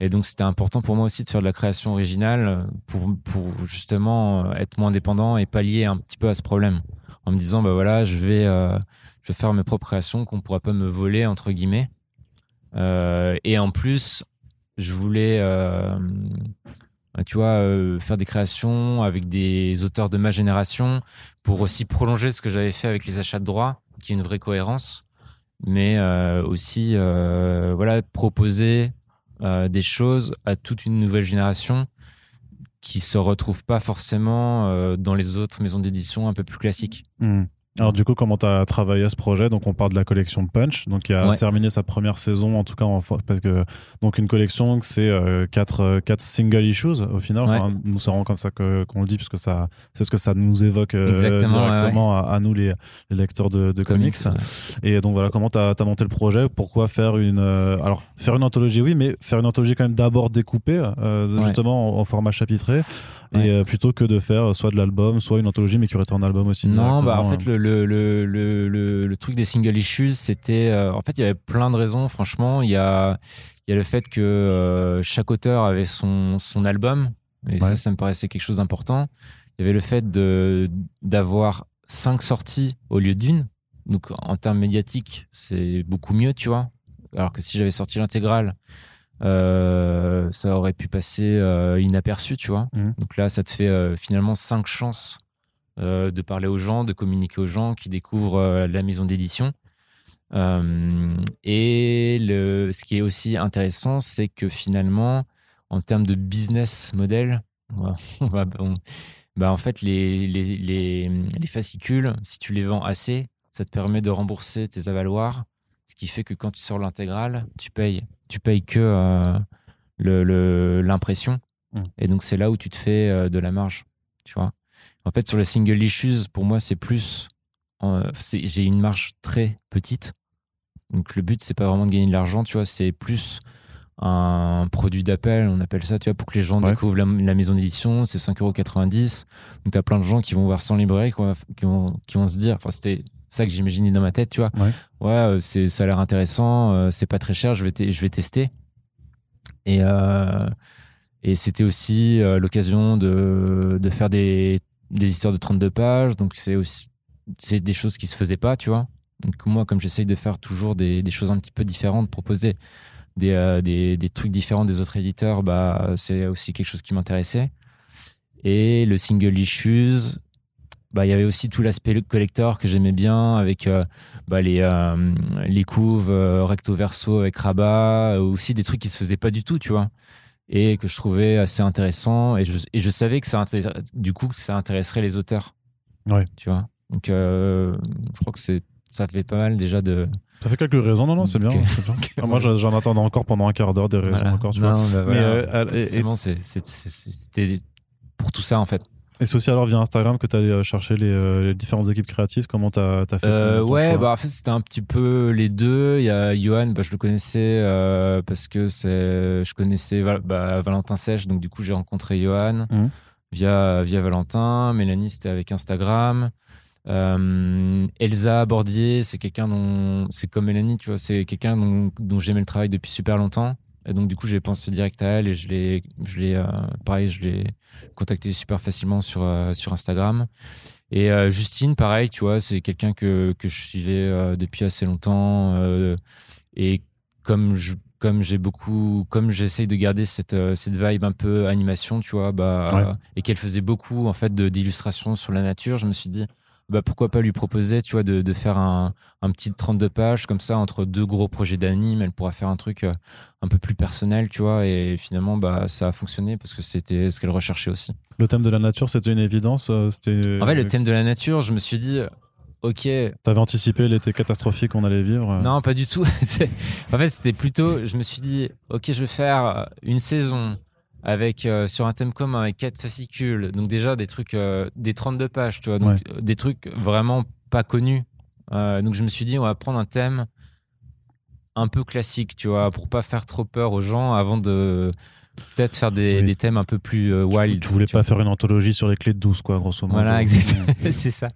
Et donc, c'était important pour moi aussi de faire de la création originale pour, pour justement être moins dépendant et pallier un petit peu à ce problème. En me disant, bah voilà, je vais, euh, je vais faire mes propres créations qu'on pourra pas me voler, entre guillemets. Euh, et en plus, je voulais, euh, tu vois, euh, faire des créations avec des auteurs de ma génération pour aussi prolonger ce que j'avais fait avec les achats de droits, qui est une vraie cohérence, mais euh, aussi, voilà, proposer des choses à toute une nouvelle génération qui se retrouve pas forcément dans les autres maisons d'édition un peu plus classiques. Mmh. Alors du coup, comment tu as travaillé à ce projet? Donc on parle de la collection Punch, donc qui a terminé sa première saison, en tout cas, en, parce que donc une collection, c'est euh, quatre, euh, quatre single issues au final. nous serons comme ça qu'on le dit, puisque ça, c'est ce que ça nous évoque euh, directement à, nous les, lecteurs de, comics. Et donc voilà, comment tu as, monté le projet? Pourquoi faire une alors faire une anthologie, oui, mais faire une anthologie quand même d'abord découpée, justement en, en, format chapitré et euh, plutôt que de faire soit de l'album, soit une anthologie, mais qui aurait été en album aussi. Non, bah en fait, le, le, le, le, le truc des single issues, c'était. Euh, en fait, il y avait plein de raisons, franchement. Il y a, y a le fait que euh, chaque auteur avait son, son album, et ça, ça me paraissait quelque chose d'important. Il y avait le fait d'avoir cinq sorties au lieu d'une. Donc, en termes médiatiques, c'est beaucoup mieux, tu vois. Alors que si j'avais sorti l'intégrale, euh, ça aurait pu passer euh, inaperçu, tu vois. Mmh. Donc là, ça te fait euh, finalement cinq chances de parler aux gens, de communiquer aux gens qui découvrent la maison d'édition. et le, ce qui est aussi intéressant, c'est que finalement, en termes de business model, bah, en fait, les, les, les, les, fascicules, si tu les vends assez, ça te permet de rembourser tes avaloirs, ce qui fait que quand tu sors l'intégrale, tu payes tu payes que euh, l'impression. Mmh. Et donc, c'est là où tu te fais euh, de la marge. Tu vois En fait, sur les single issues, pour moi, c'est plus. J'ai une marge très petite. Donc, le but, c'est pas vraiment de gagner de l'argent, tu vois, c'est plus un produit d'appel, on appelle ça, tu vois, pour que les gens découvrent la, maison d'édition, c'est 5,90€. Donc, tu as plein de gens qui vont voir sans librairie, qui vont, qui vont se dire, enfin, c'était ça que j'imaginais dans ma tête, tu vois. Ouais, c'est, ça a l'air intéressant, c'est pas très cher, je vais, je vais tester. Et, et c'était aussi l'occasion de, de faire des, des histoires de 32 pages, donc c'est aussi c'est des choses qui se faisaient pas, tu vois. Donc moi, comme j'essaye de faire toujours des, des, choses un petit peu différentes, proposer des, euh, des, des, trucs différents des autres éditeurs, bah, c'est aussi quelque chose qui m'intéressait. Et le single issues, bah, il y avait aussi tout l'aspect collector que j'aimais bien avec euh, bah, les, euh, les couves recto verso avec rabat, aussi des trucs qui se faisaient pas du tout, tu vois. Et que je trouvais assez intéressant. Et je, et je savais que ça, du coup, que ça intéresserait les auteurs. Ouais. Tu vois. Donc, je crois que c'est ça fait pas mal déjà de. Ça fait quelques raisons, non, non, c'est bien. Ah, moi, j'en attendais encore pendant un quart d'heure des raisons encore, tu non, vois. Bah, Mais euh, c'était pour tout ça, en fait. Et c'est aussi alors via Instagram que tu allé euh, chercher les, euh, les, différentes équipes créatives? Comment tu as, fait euh, Ouais, bah, en fait, c'était un petit peu les deux. Il y a Johan, bah, je le connaissais parce que je connaissais bah, Valentin Sèche, donc du coup, j'ai rencontré Johan mmh. via, via Valentin. Mélanie, c'était avec Instagram. Euh, Elsa Bordier, c'est quelqu'un dont. C'est comme Mélanie, tu vois, c'est quelqu'un dont, dont j'aimais le travail depuis super longtemps. Et donc, du coup, j'ai pensé direct à elle et je l'ai, je l'ai, euh, pareil, je l'ai contacté super facilement sur, euh, sur Instagram. Et Justine, pareil, tu vois, c'est quelqu'un que, que je suivais depuis assez longtemps. et comme je, comme j'ai beaucoup, comme j'essaye de garder cette, cette vibe un peu animation, tu vois, bah, et qu'elle faisait beaucoup, en fait, d'illustrations sur la nature, je me suis dit, bah, pourquoi pas lui proposer, tu vois, de, de faire un, un, petit 32 pages comme ça entre deux gros projets d'anime. Elle pourra faire un truc euh, un peu plus personnel, tu vois. Et finalement, bah, ça a fonctionné parce que c'était ce qu'elle recherchait aussi. Le thème de la nature, c'était une évidence euh, c'était... En fait, le thème de la nature, je me suis dit, ok. T'avais anticipé l'été catastrophique qu'on allait vivre euh Non, pas du tout. en fait, c'était plutôt, je me suis dit, ok, je vais faire une saison avec euh, sur un thème commun avec quatre fascicules. Donc déjà des trucs euh, des 32 pages tu vois. Donc euh, des trucs vraiment pas connus. Donc je me suis dit on va prendre un thème un peu classique tu vois pour pas faire trop peur aux gens avant de peut-être faire des, des, thèmes un peu plus euh, wild. Tu, voulais pas faire une anthologie sur les clés de douce, quoi, grosso modo. Voilà, exactement. c'est ça.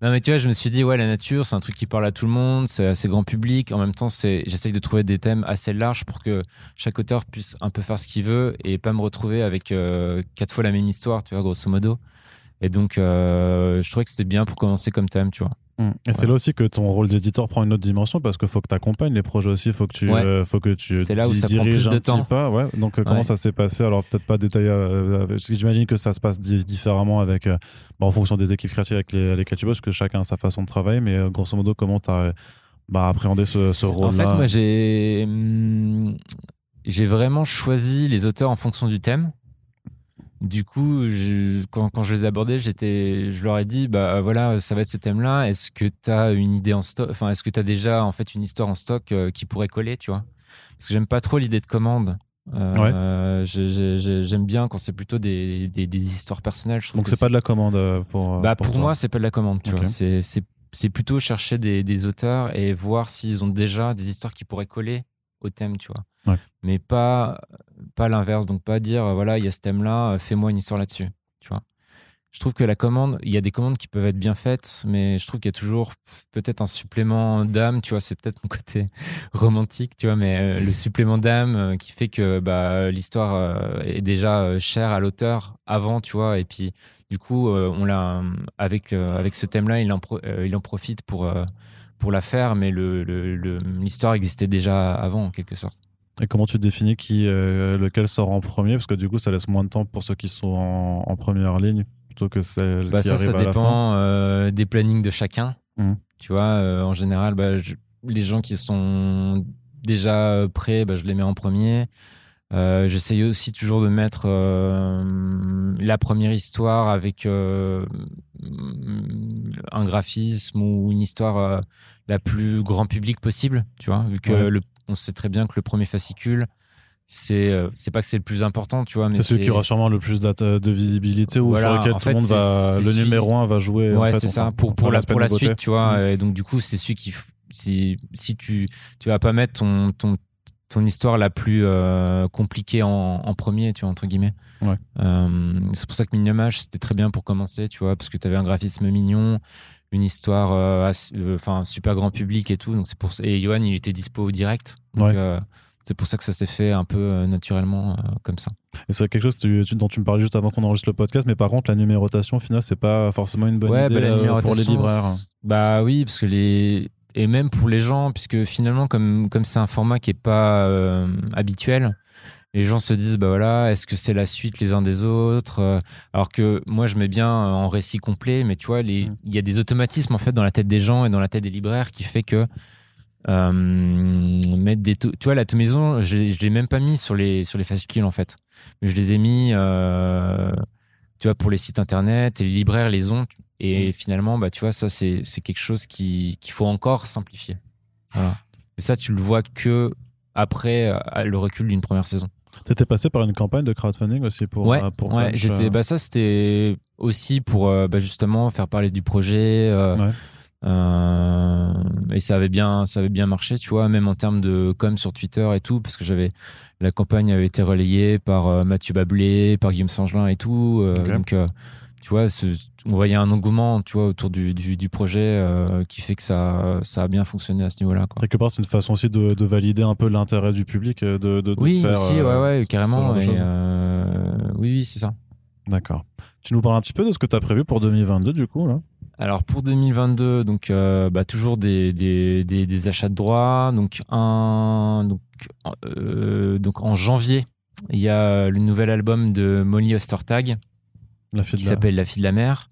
Non, mais tu vois, je me suis dit, ouais, la nature, c'est un truc qui parle à tout le monde, c'est assez grand public. En même temps, c'est, j'essaye de trouver des thèmes assez larges pour que chaque auteur puisse un peu faire ce qu'il veut et pas me retrouver avec euh, quatre fois la même histoire, tu vois, grosso modo. Et donc, euh, je trouvais que c'était bien pour commencer comme thème, tu vois. Mm. Et c'est là aussi que ton rôle d'éditeur prend une autre dimension parce qu'il faut que tu accompagnes les projets aussi, faut que tu, euh, faut que tu c'est là où ça prend plus de temps. Pas, ouais. Donc euh, comment ça s'est passé? Alors peut-être pas détailler. Euh, j'imagine que ça se passe différemment avec, bah, en fonction des équipes créatives avec les, lesquelles tu bosses, que chacun a sa façon de travailler. Mais grosso modo, comment tu as bah, appréhendé ce, ce rôle-là En fait, moi j'ai hum, j'ai vraiment choisi les auteurs en fonction du thème. Du coup, quand, quand, je les ai abordés, j'étais, je leur ai dit, bah voilà, ça va être ce thème-là. Est-ce que tu as une idée en stock Enfin, est-ce que tu as déjà en fait une histoire en stock euh, qui pourrait coller, tu vois? Parce que j'aime pas trop l'idée de commande. Euh, J'aime bien quand c'est plutôt des, des, des, histoires personnelles. Donc c'est pas de la commande euh, pour. Bah pour, moi, c'est pas de la commande, tu vois. C'est plutôt chercher des, des auteurs et voir s'ils ont déjà des histoires qui pourraient coller au thème, tu vois mais pas, pas l'inverse. Donc, pas dire, euh, voilà, il y a ce thème-là, euh, fais-moi une histoire là-dessus. Tu vois. Je trouve que la commande, il y a des commandes qui peuvent être bien faites, mais je trouve qu'il y a toujours peut-être un supplément d'âme, tu vois, c'est peut-être mon côté romantique, tu vois, mais euh, le supplément d'âme qui fait que bah, l'histoire est déjà chère à l'auteur avant, tu vois, et puis du coup, on l'a avec, avec ce thème-là, il, en il en profite pour, pour la faire, mais l'histoire existait déjà avant, en quelque sorte. Et comment tu définis qui, euh, lequel sort en premier? Parce que du coup, ça laisse moins de temps pour ceux qui sont en, première ligne plutôt que celle bah qui ça, ça dépend euh, des plannings de chacun. Mmh. Tu vois, euh, en général, bah, les gens qui sont déjà prêts, bah, je les mets en premier. J'essaye aussi toujours de mettre la première histoire avec un graphisme ou une histoire la plus grand public possible, tu vois, vu que le on sait très bien que le premier fascicule, c'est euh, c'est pas que c'est le plus important, tu vois, mais c'est celui qui aura sûrement le plus de, visibilité ou sur lequel tout le monde va, le numéro 1 va jouer. Ouais, c'est ça. Pour, pour la, pour la suite, tu vois. Mm. Et donc, du coup, c'est celui qui, si, si tu, tu vas pas mettre ton, ton, ton histoire la plus euh, compliquée en, premier, tu vois, entre guillemets. Ouais. Euh, c'est pour ça que Miniamage, c'était très bien pour commencer, tu vois, parce que tu avais un graphisme mignon, une histoire, enfin super grand public et tout. Donc c'est pour et Johan il était dispo direct. Donc, c'est pour ça que ça s'est fait un peu naturellement comme ça. Et c'est quelque chose dont tu me parlais juste avant qu'on enregistre le podcast, mais par contre, la numérotation, au final, c'est pas forcément une bonne idée bah, pour les libraires. Bah oui, parce que les et même pour les gens, puisque finalement, comme comme c'est un format qui est pas euh, habituel, les gens se disent bah voilà, est-ce que c'est la suite les uns des autres euh, Alors que moi, je mets bien en récit complet, mais tu vois, mm. il y a des automatismes en fait dans la tête des gens et dans la tête des libraires qui fait que euh, mettre des tu vois la maison, je, je l'ai même pas mis sur les sur les fascicules en fait, mais je les ai mis. tu vois, pour les sites internet et les libraires les ont et mm. finalement, bah, tu vois, ça, c'est quelque chose qu'il faut encore simplifier. Voilà. Ça, tu le vois que après euh, le recul d'une première saison. T'étais passé par une campagne de crowdfunding aussi pour ouais, euh, pour ouais j'étais euh bah ça c'était aussi pour bah, justement faire parler du projet et ça avait bien ça avait bien marché tu vois même en termes de com sur Twitter et tout parce que j'avais la campagne avait été relayée par Mathieu Bablé par Guillaume Sangelin et tout donc tu vois, on voyait un engouement, tu vois, autour du, du, projet euh, qui fait que ça, ça a bien fonctionné à ce niveau-là. Quelque part, c'est une façon aussi de, de valider un peu l'intérêt du public, euh, de, de, oui, faire, aussi, ouais, euh, ouais, carrément. oui, oui, c'est ça. D'accord. Tu nous parles un petit peu de ce que tu as prévu pour 2022, du coup, là? Alors pour 2022, donc bah, toujours des, des, des, achats de droits. Donc un donc, donc en janvier, il y a le nouvel album de Molly Ostertag qui s'appelle La fille de la mer,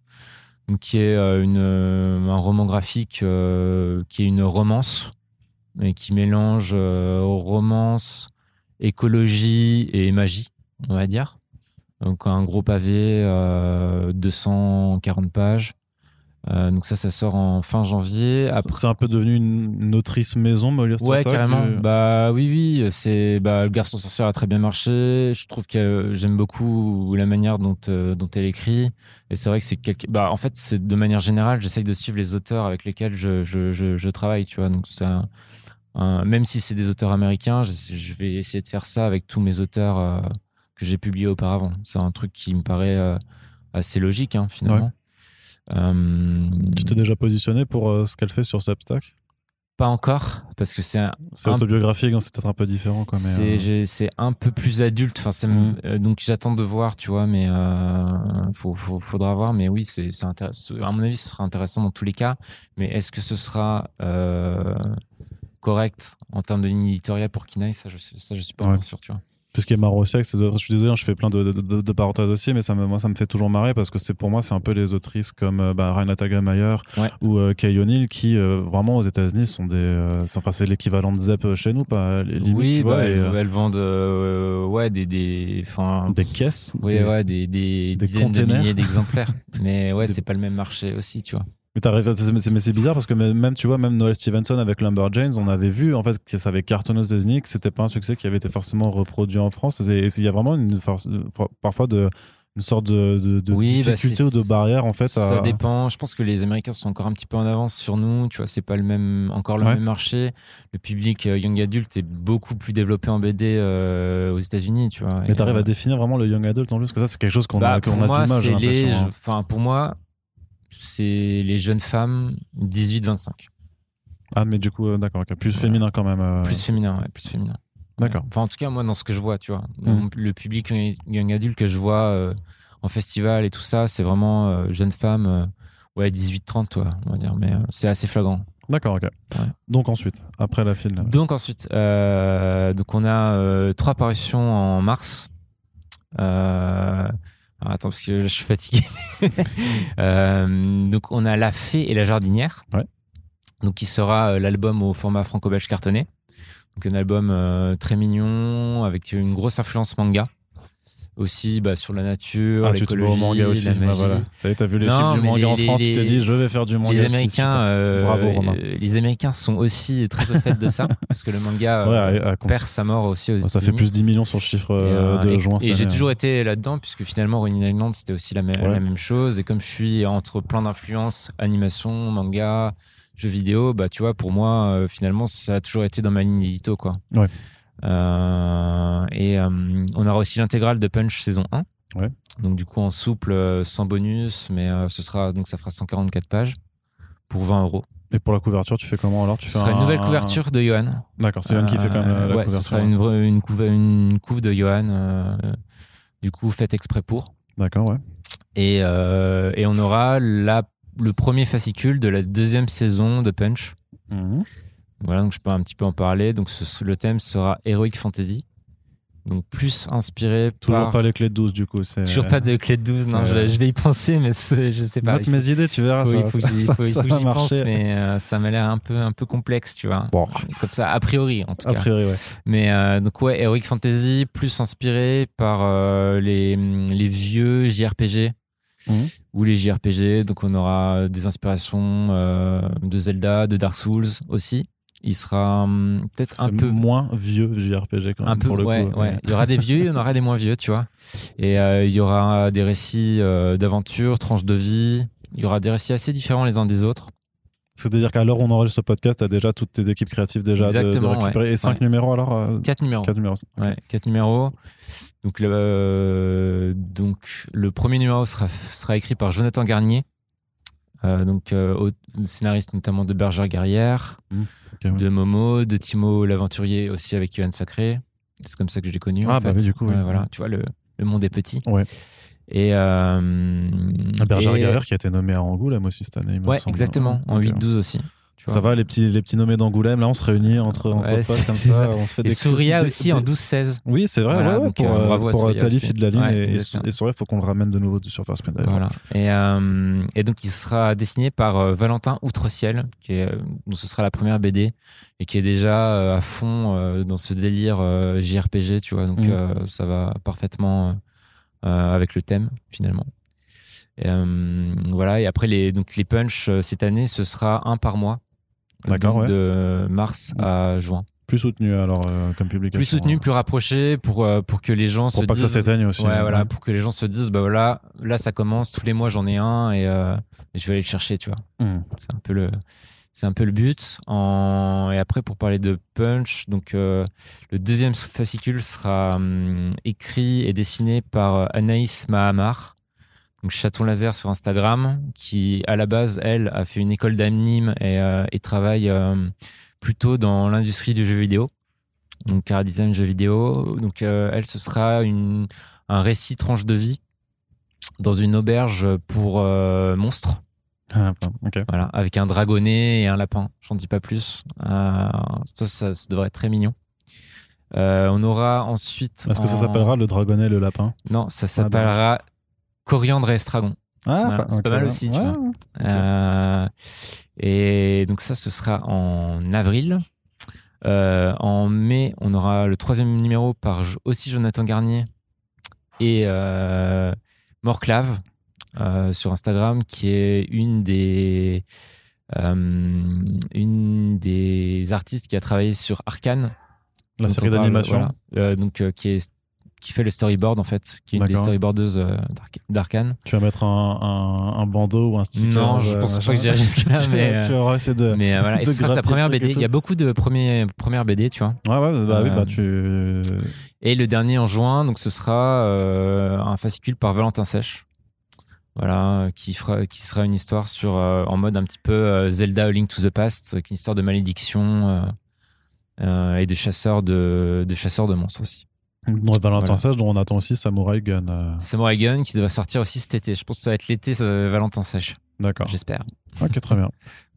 qui est euh, une, euh, un roman graphique euh, qui est une romance, et qui mélange romance, écologie et magie, on va dire. Donc un gros pavé, 240 pages. Euh, donc ça, ça sort en fin janvier. C'est un peu devenu une, autrice maison, Molly Ouais, carrément. Bah oui, oui. C'est bah, le garçon sorcière a très bien marché. Je trouve que j'aime beaucoup la manière dont euh, dont elle écrit. Et c'est vrai que c'est quelque... bah en fait c'est de manière générale, j'essaye de suivre les auteurs avec lesquels je je, je, travaille, tu vois. Donc ça, même si c'est des auteurs américains, je, vais essayer de faire ça avec tous mes auteurs euh, que j'ai publiés auparavant. C'est un truc qui me paraît assez logique hein, finalement. Euh, tu t'es déjà positionné pour euh, ce qu'elle fait sur Substack? Pas encore parce que c'est un, c'est autobiographique c'est peut-être un peu différent quoi c'est, euh, c'est un peu plus adulte enfin mm. donc j'attends de voir tu vois mais faut, faudra voir mais oui c'est, c'est intéressant à mon avis ce sera intéressant dans tous les cas mais est-ce que ce sera correct en termes de ligne éditoriale pour Kinaï ça je ça je suis pas sûr tu vois ce qui est marrant aussi avec ces autrices, je suis désolé, hein, je fais plein de, de, parenthèses aussi, mais ça me, moi, ça me fait toujours marrer parce que c'est pour moi, c'est un peu les autrices comme euh, bah, Renata Mayer ou euh, Kay O'Neill qui, euh, vraiment, aux États-Unis, sont des. enfin, c'est l'équivalent de Zep chez nous, pas les Oui, bah, elles, vendent ouais, des. Des, des caisses Oui, des, ouais, des, des, des dizaines de milliers d'exemplaires. mais ouais, c'est pas le même marché aussi, tu vois. Mais, c'est bizarre parce que même, tu vois, même Noel Stevenson avec Lumberjanes, on avait vu en fait que ça avait cartonné aux États-Unis, que c'était pas un succès qui avait été forcément reproduit en France. Et il y a vraiment une force, parfois de, une sorte de, de, bah, difficulté ou de barrière en fait. Ça dépend. Je pense que les Américains sont encore un petit peu en avance sur nous. Tu vois, c'est pas le même, encore le même marché. Le public euh, young adult est beaucoup plus développé en BD euh, aux États-unis. Tu vois. Mais t'arrives à euh, définir vraiment le young adult en plus, parce que ça c'est quelque chose qu'on a, bah, a du mal. Hein. Enfin, pour moi, c'est les jeunes femmes 18-25. Ah, mais du coup, euh, d'accord, plus féminin quand même. Euh. Plus féminin, ouais, plus féminin. D'accord. Enfin, en tout cas, moi, dans ce que je vois, tu vois, mm. le public young adulte que je vois euh, en festival et tout ça, c'est vraiment jeunes femmes, ouais, 18-30, toi, on va dire, mais c'est assez flagrant. D'accord, ok. Donc ensuite, après la file. Donc ensuite, donc on a trois parutions en mars. Attends, parce que je suis fatigué. Euh, donc, on a La Fée et la Jardinière. Donc, qui sera euh, l'album au format franco-belge cartonné. Donc, un album euh, très mignon, avec une grosse influence manga aussi bah, sur la nature, ah, l'écologie, manga aussi. La bah, voilà. Ça y est, t'as vu les chiffres du manga en France, tu t'es dit je vais faire du manga. Les Américains, euh, Bravo, Romain. les Américains sont aussi très au fait de ça, parce que le manga euh, perd sa mort aussi aux États-Unis. Ça fait plus 10 millions sur le chiffre euh, de juin. Et, j'ai toujours été là-dedans, puisque finalement Running Island c'était aussi la, la, même chose. Et comme je suis entre plein d'influences, animation, manga, jeux vidéo, bah tu vois, pour moi, finalement, ça a toujours été dans ma ligne édito, quoi. Ouais. Euh, et euh, on aura aussi l'intégrale de Punch saison 1. Ouais. Donc du coup en souple, euh, sans bonus, mais ce sera donc ça fera 144 pages pour 20 euros. Et pour la couverture, tu fais comment alors? Tu Ce sera une nouvelle couverture de Johan. D'accord, c'est Johan qui fait quand même la, ouais, couverture. Ce sera une, une, couve, une couve de Johan, du coup, faite exprès pour. D'accord, ouais. Et, et on aura la, le premier fascicule de la deuxième saison de Punch. Mhm. Voilà, donc je peux un petit peu en parler. Donc ce, le thème sera Heroic Fantasy. Donc plus inspiré Toujours par... pas les clés de 12 du coup. Toujours pas de clés de 12, non, je, je, vais y penser, mais je sais pas. Note mes idées, tu verras. Faut, ça, il faut, ça, que j'y pense, mais euh, ça m'a l'air un peu, un peu complexe, tu vois. Bon. Comme ça, a priori, en tout A cas. priori, ouais. Mais euh, donc ouais, Heroic Fantasy, plus inspiré par euh, les, les vieux JRPG. Mhm. ou les JRPG. Donc on aura des inspirations euh, de Zelda, de Dark Souls aussi. Il sera hum, peut-être un peu moins vieux JRPG quand même un peu pour le ouais, coup. ouais. Il y aura des vieux, il y en aura des moins vieux, tu vois. Et euh, il y aura des récits euh, d'aventure, tranches de vie. Il y aura des récits assez différents les uns des autres. C'est-à-dire qu'à l'heure où on enregistre ce podcast, tu as déjà toutes tes équipes créatives déjà de, de Exactement, récupérer. ouais. Et 5 Ouais. numéros alors euh, Quatre numéros. Quatre numéros. Ouais, quatre numéros. Donc le, donc le premier numéro sera, sera écrit par Jonathan Garnier, euh, donc euh, au- scénariste notamment de Bergère Guerrière, Ouais. de Momo, de Timo l'aventurier aussi avec Yohan Sacré. C'est comme ça que je l'ai connu. Ah, en bah fait. oui, du coup, oui. Voilà, tu vois le, le monde est petit. Ouais. Et euh, La Bergère et- qui a été nommée à Angoulême aussi cette année. il Ouais, exactement, en Ok. 8-12 aussi. Tu vois. Ça va, les petits, les petits nommés d'Angoulême, là on se réunit entre, entre Ouais, potes comme ça, ça. on fait Et des Souria des- aussi des- en 12-16. Oui, c'est vrai, Voilà, ouais, donc, pour, euh, euh, pour Talif, aussi. de la ligne Ouais, et, et, et Souria, il faut qu'on le ramène de nouveau sur First Print. Voilà. Et, euh, et donc, il sera dessiné par euh, Valentin Outreciel, qui est, donc ce sera la première BD, et qui est déjà euh, à fond dans ce délire JRPG, tu vois. Donc, euh, ça va parfaitement avec le thème, finalement. Et, voilà. Et après, les, donc, les punchs cette année, ce sera un par mois. D'accord, Donc. De mars à juin. Plus soutenu alors euh, comme publication. Plus soutenu, hein. plus rapproché pour, euh, pour que les gens Pour se pas que disent. ça s'éteigne aussi. Ouais, hein. voilà, pour que les gens se disent, bah voilà, là ça commence, tous les mois j'en ai un et, euh, et je vais aller le chercher, tu vois. Mhm. C'est un peu le, c'est un peu le but. En... Et après, pour parler de Punch, donc le deuxième fascicule sera hum, écrit et dessiné par Anaïs Mahamar, donc chaton laser sur Instagram, qui à la base elle a fait une école d'anime et, euh, et travaille euh, plutôt dans l'industrie du jeu vidéo, donc car design jeu vidéo. Donc euh, elle, ce sera une, un récit tranche de vie dans une auberge pour monstres. Ah. Voilà, avec un dragonnet et un lapin. J'en dis pas plus. Ça, ça, ça devrait être très mignon. Euh, on aura ensuite. Est-ce que ça s'appellera le dragonnet et le lapin? Non, ça s'appellera Coriandre et Estragon. Ah, Voilà, c'est pas mal aussi, tu vois. Euh, et donc ça, ce sera en avril. Euh, en mai, on aura le troisième numéro par aussi Jonathan Garnier et euh, Morclave euh, sur Instagram, qui est une des euh, une des artistes qui a travaillé sur Arkane. La série d'animation. voilà. Euh, donc euh, qui est qui fait le storyboard en fait, qui est une des storyboardeuses euh, d'Ark- d'Arkane. Tu vas mettre un, un, un bandeau ou un sticker Non, je euh, pense machin. pas que j'irai jusque-là, mais, euh, tu vas essayer de. Mais euh, voilà, et ce sera sa première BD. Il y a beaucoup de premiers, premières BD, tu vois. Ouais, ouais, bah oui, Euh, bah tu. Et le dernier en juin, donc ce sera euh, un fascicule par Valentin Sèche. Voilà, qui, fera, qui sera une histoire sur, euh, en mode un petit peu euh, Zelda A Link to the Past, qui est une histoire de malédiction euh, euh, et de chasseurs de, de chasseurs de monstres aussi. Valentin Voilà. Sage, dont on attend aussi Samurai Gun. euh, Samurai Gun qui devrait sortir aussi cet été. Je pense que ça va être l'été, Valentin Sèche. D'accord. J'espère. Ok, très bien.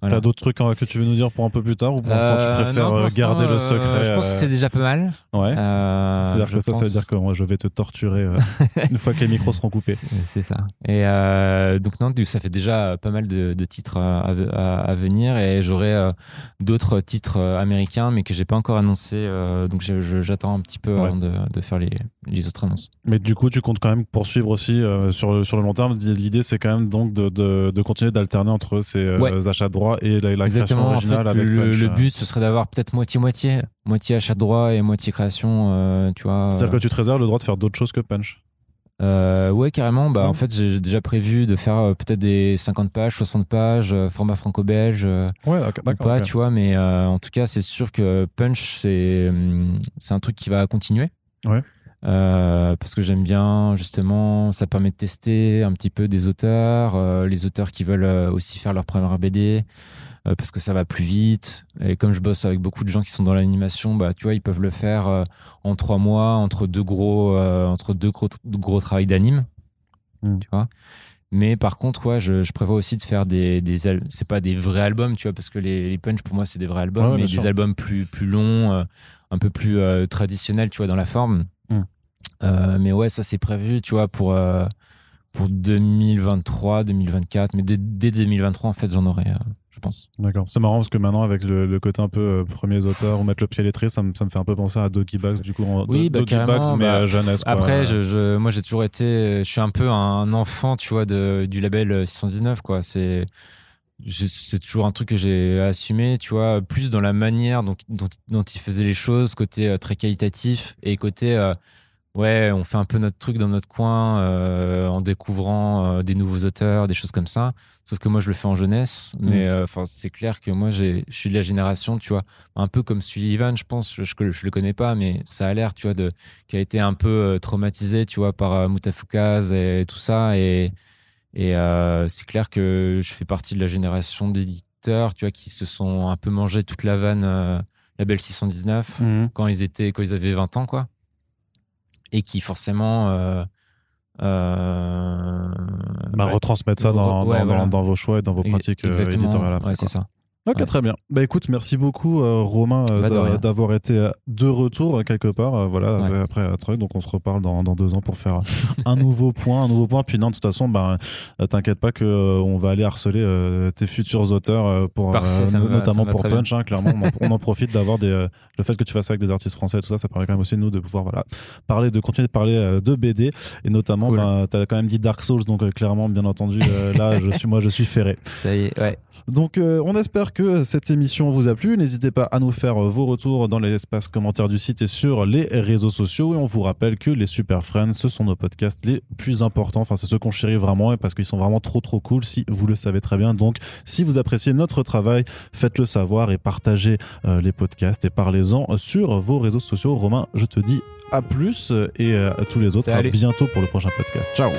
Voilà. T'as d'autres trucs euh, que tu veux nous dire pour un peu plus tard ou pour l'instant Euh, tu préfères non, pour euh, garder le euh, secret Je pense que euh, c'est déjà pas mal. Ouais. Euh, C'est-à-dire que ça, ça veut dire que moi, je vais te torturer euh, une fois que les micros seront coupés. C'est- ça. Et euh, donc non, du- ça fait déjà pas mal de, de titres à, à- à venir et j'aurai euh, d'autres titres euh, américains mais que j'ai pas encore annoncé. euh, donc j'attends un petit peu Ouais. avant de, de faire les, les autres annonces. Mais du coup, tu comptes quand même poursuivre aussi euh, sur, le- sur le long terme. L'idée, c'est quand même donc de, de, de continuer d'alterner entre ces euh, Ouais. achats de droits et la, la création Exactement. En fait, originale avec le, le euh. but ce serait d'avoir peut-être moitié-moitié, moitié achat de droit et moitié création. euh, tu vois. C'est-à-dire que tu te réserves le droit de faire d'autres choses que Punch. Euh, ouais, carrément. Bah, Ouais. En fait, j'ai déjà prévu de faire euh, peut-être des 50 pages, 60 pages, euh, format franco-belge. Ouais, d'accord. ou pas, tu vois, mais en tout cas, c'est sûr que Punch, c'est hum, c'est un truc qui va continuer. Ouais. Parce que j'aime bien justement, ça permet de tester un petit peu des auteurs, les auteurs qui veulent aussi faire leur première BD. Euh, parce que ça va plus vite. Et comme je bosse avec beaucoup de gens qui sont dans l'animation, bah, tu vois, ils peuvent le faire euh, en trois mois entre deux gros, euh, entre deux gros, gros travails d'anime. Mm. Tu vois. Mais par contre, ouais, je, je, prévois aussi de faire des, des c'est pas des vrais albums, tu vois, parce que les, les punch pour moi c'est des vrais albums, mais des albums plus plus longs, un peu plus traditionnels, tu vois, dans la forme. Mm. mais ouais, ça c'est prévu, tu vois, pour pour 2023, 2024, mais dès, dès 2023 en fait j'en aurai je pense. D'accord. C'est marrant parce que maintenant, avec le, côté un peu euh, premiers auteurs ou mettre le pied à l'étrier, ça, me, ça me fait un peu penser à Doggy Bags, du coup, en, oui, bah, Bags, mais bah, jeunesse. Après, je, je, moi, j'ai toujours été, je suis un peu un enfant, tu vois, de, du label 619, quoi. C'est, c'est toujours un truc que j'ai assumé, tu vois, plus dans la manière dont, dont, dont il faisait les choses, côté euh, très qualitatif et côté. Euh, ouais, on fait un peu notre truc dans notre coin euh, en découvrant euh, des nouveaux auteurs, des choses comme ça. Sauf que moi, je le fais en jeunesse. Mm. Mais euh, enfin, c'est clair que moi, je suis de la génération, tu vois, un peu comme Sullivan, je pense. Je, je, le connais pas, mais ça a l'air, tu vois, de qui a été un peu traumatisé, tu vois, par Moutafoukaz et tout ça. Et, et c'est clair que je fais partie de la génération d'éditeurs, tu vois, qui se sont un peu mangé toute la vanne Label 619 mm. quand ils étaient, quand ils avaient 20 ans, quoi et qui forcément euh, euh bah, retransmettre ça dans, dans, vos choix et dans vos pratiques euh, éditoriales. Ouais, c'est ça. Ok, très bien. Bah écoute, merci beaucoup euh, Romain bah, d'avoir été de retour quelque part. voilà, après un truc. Donc on se reparle dans, dans deux ans pour faire un nouveau point, un nouveau point. Puis non, de toute façon, bah, t'inquiète pas que on va aller harceler tes futurs auteurs pour notamment pour Punch. Hein, clairement, on en, profite d'avoir des le fait que tu fasses ça avec des artistes français, et tout ça, ça permet quand même aussi nous de pouvoir voilà parler, de continuer de parler de BD et notamment, cool. bah, t'as quand même dit Dark Souls, donc clairement, bien entendu, là, je suis moi, je suis ferré. Ça y est, ouais. Donc euh, on espère que cette émission vous a plu. N'hésitez pas à nous faire vos retours dans l'espace commentaires du site et sur les réseaux sociaux. Et on vous rappelle que les Super Friends, ce sont nos podcasts les plus importants. Enfin, c'est ceux qu'on chérit vraiment parce qu'ils sont vraiment trop trop cool si vous le savez très bien. Donc si vous appréciez notre travail, faites-le savoir et partagez euh, les podcasts et parlez-en sur vos réseaux sociaux. Romain, je te dis à plus et euh, à tous les autres. À bientôt pour le prochain podcast. Ciao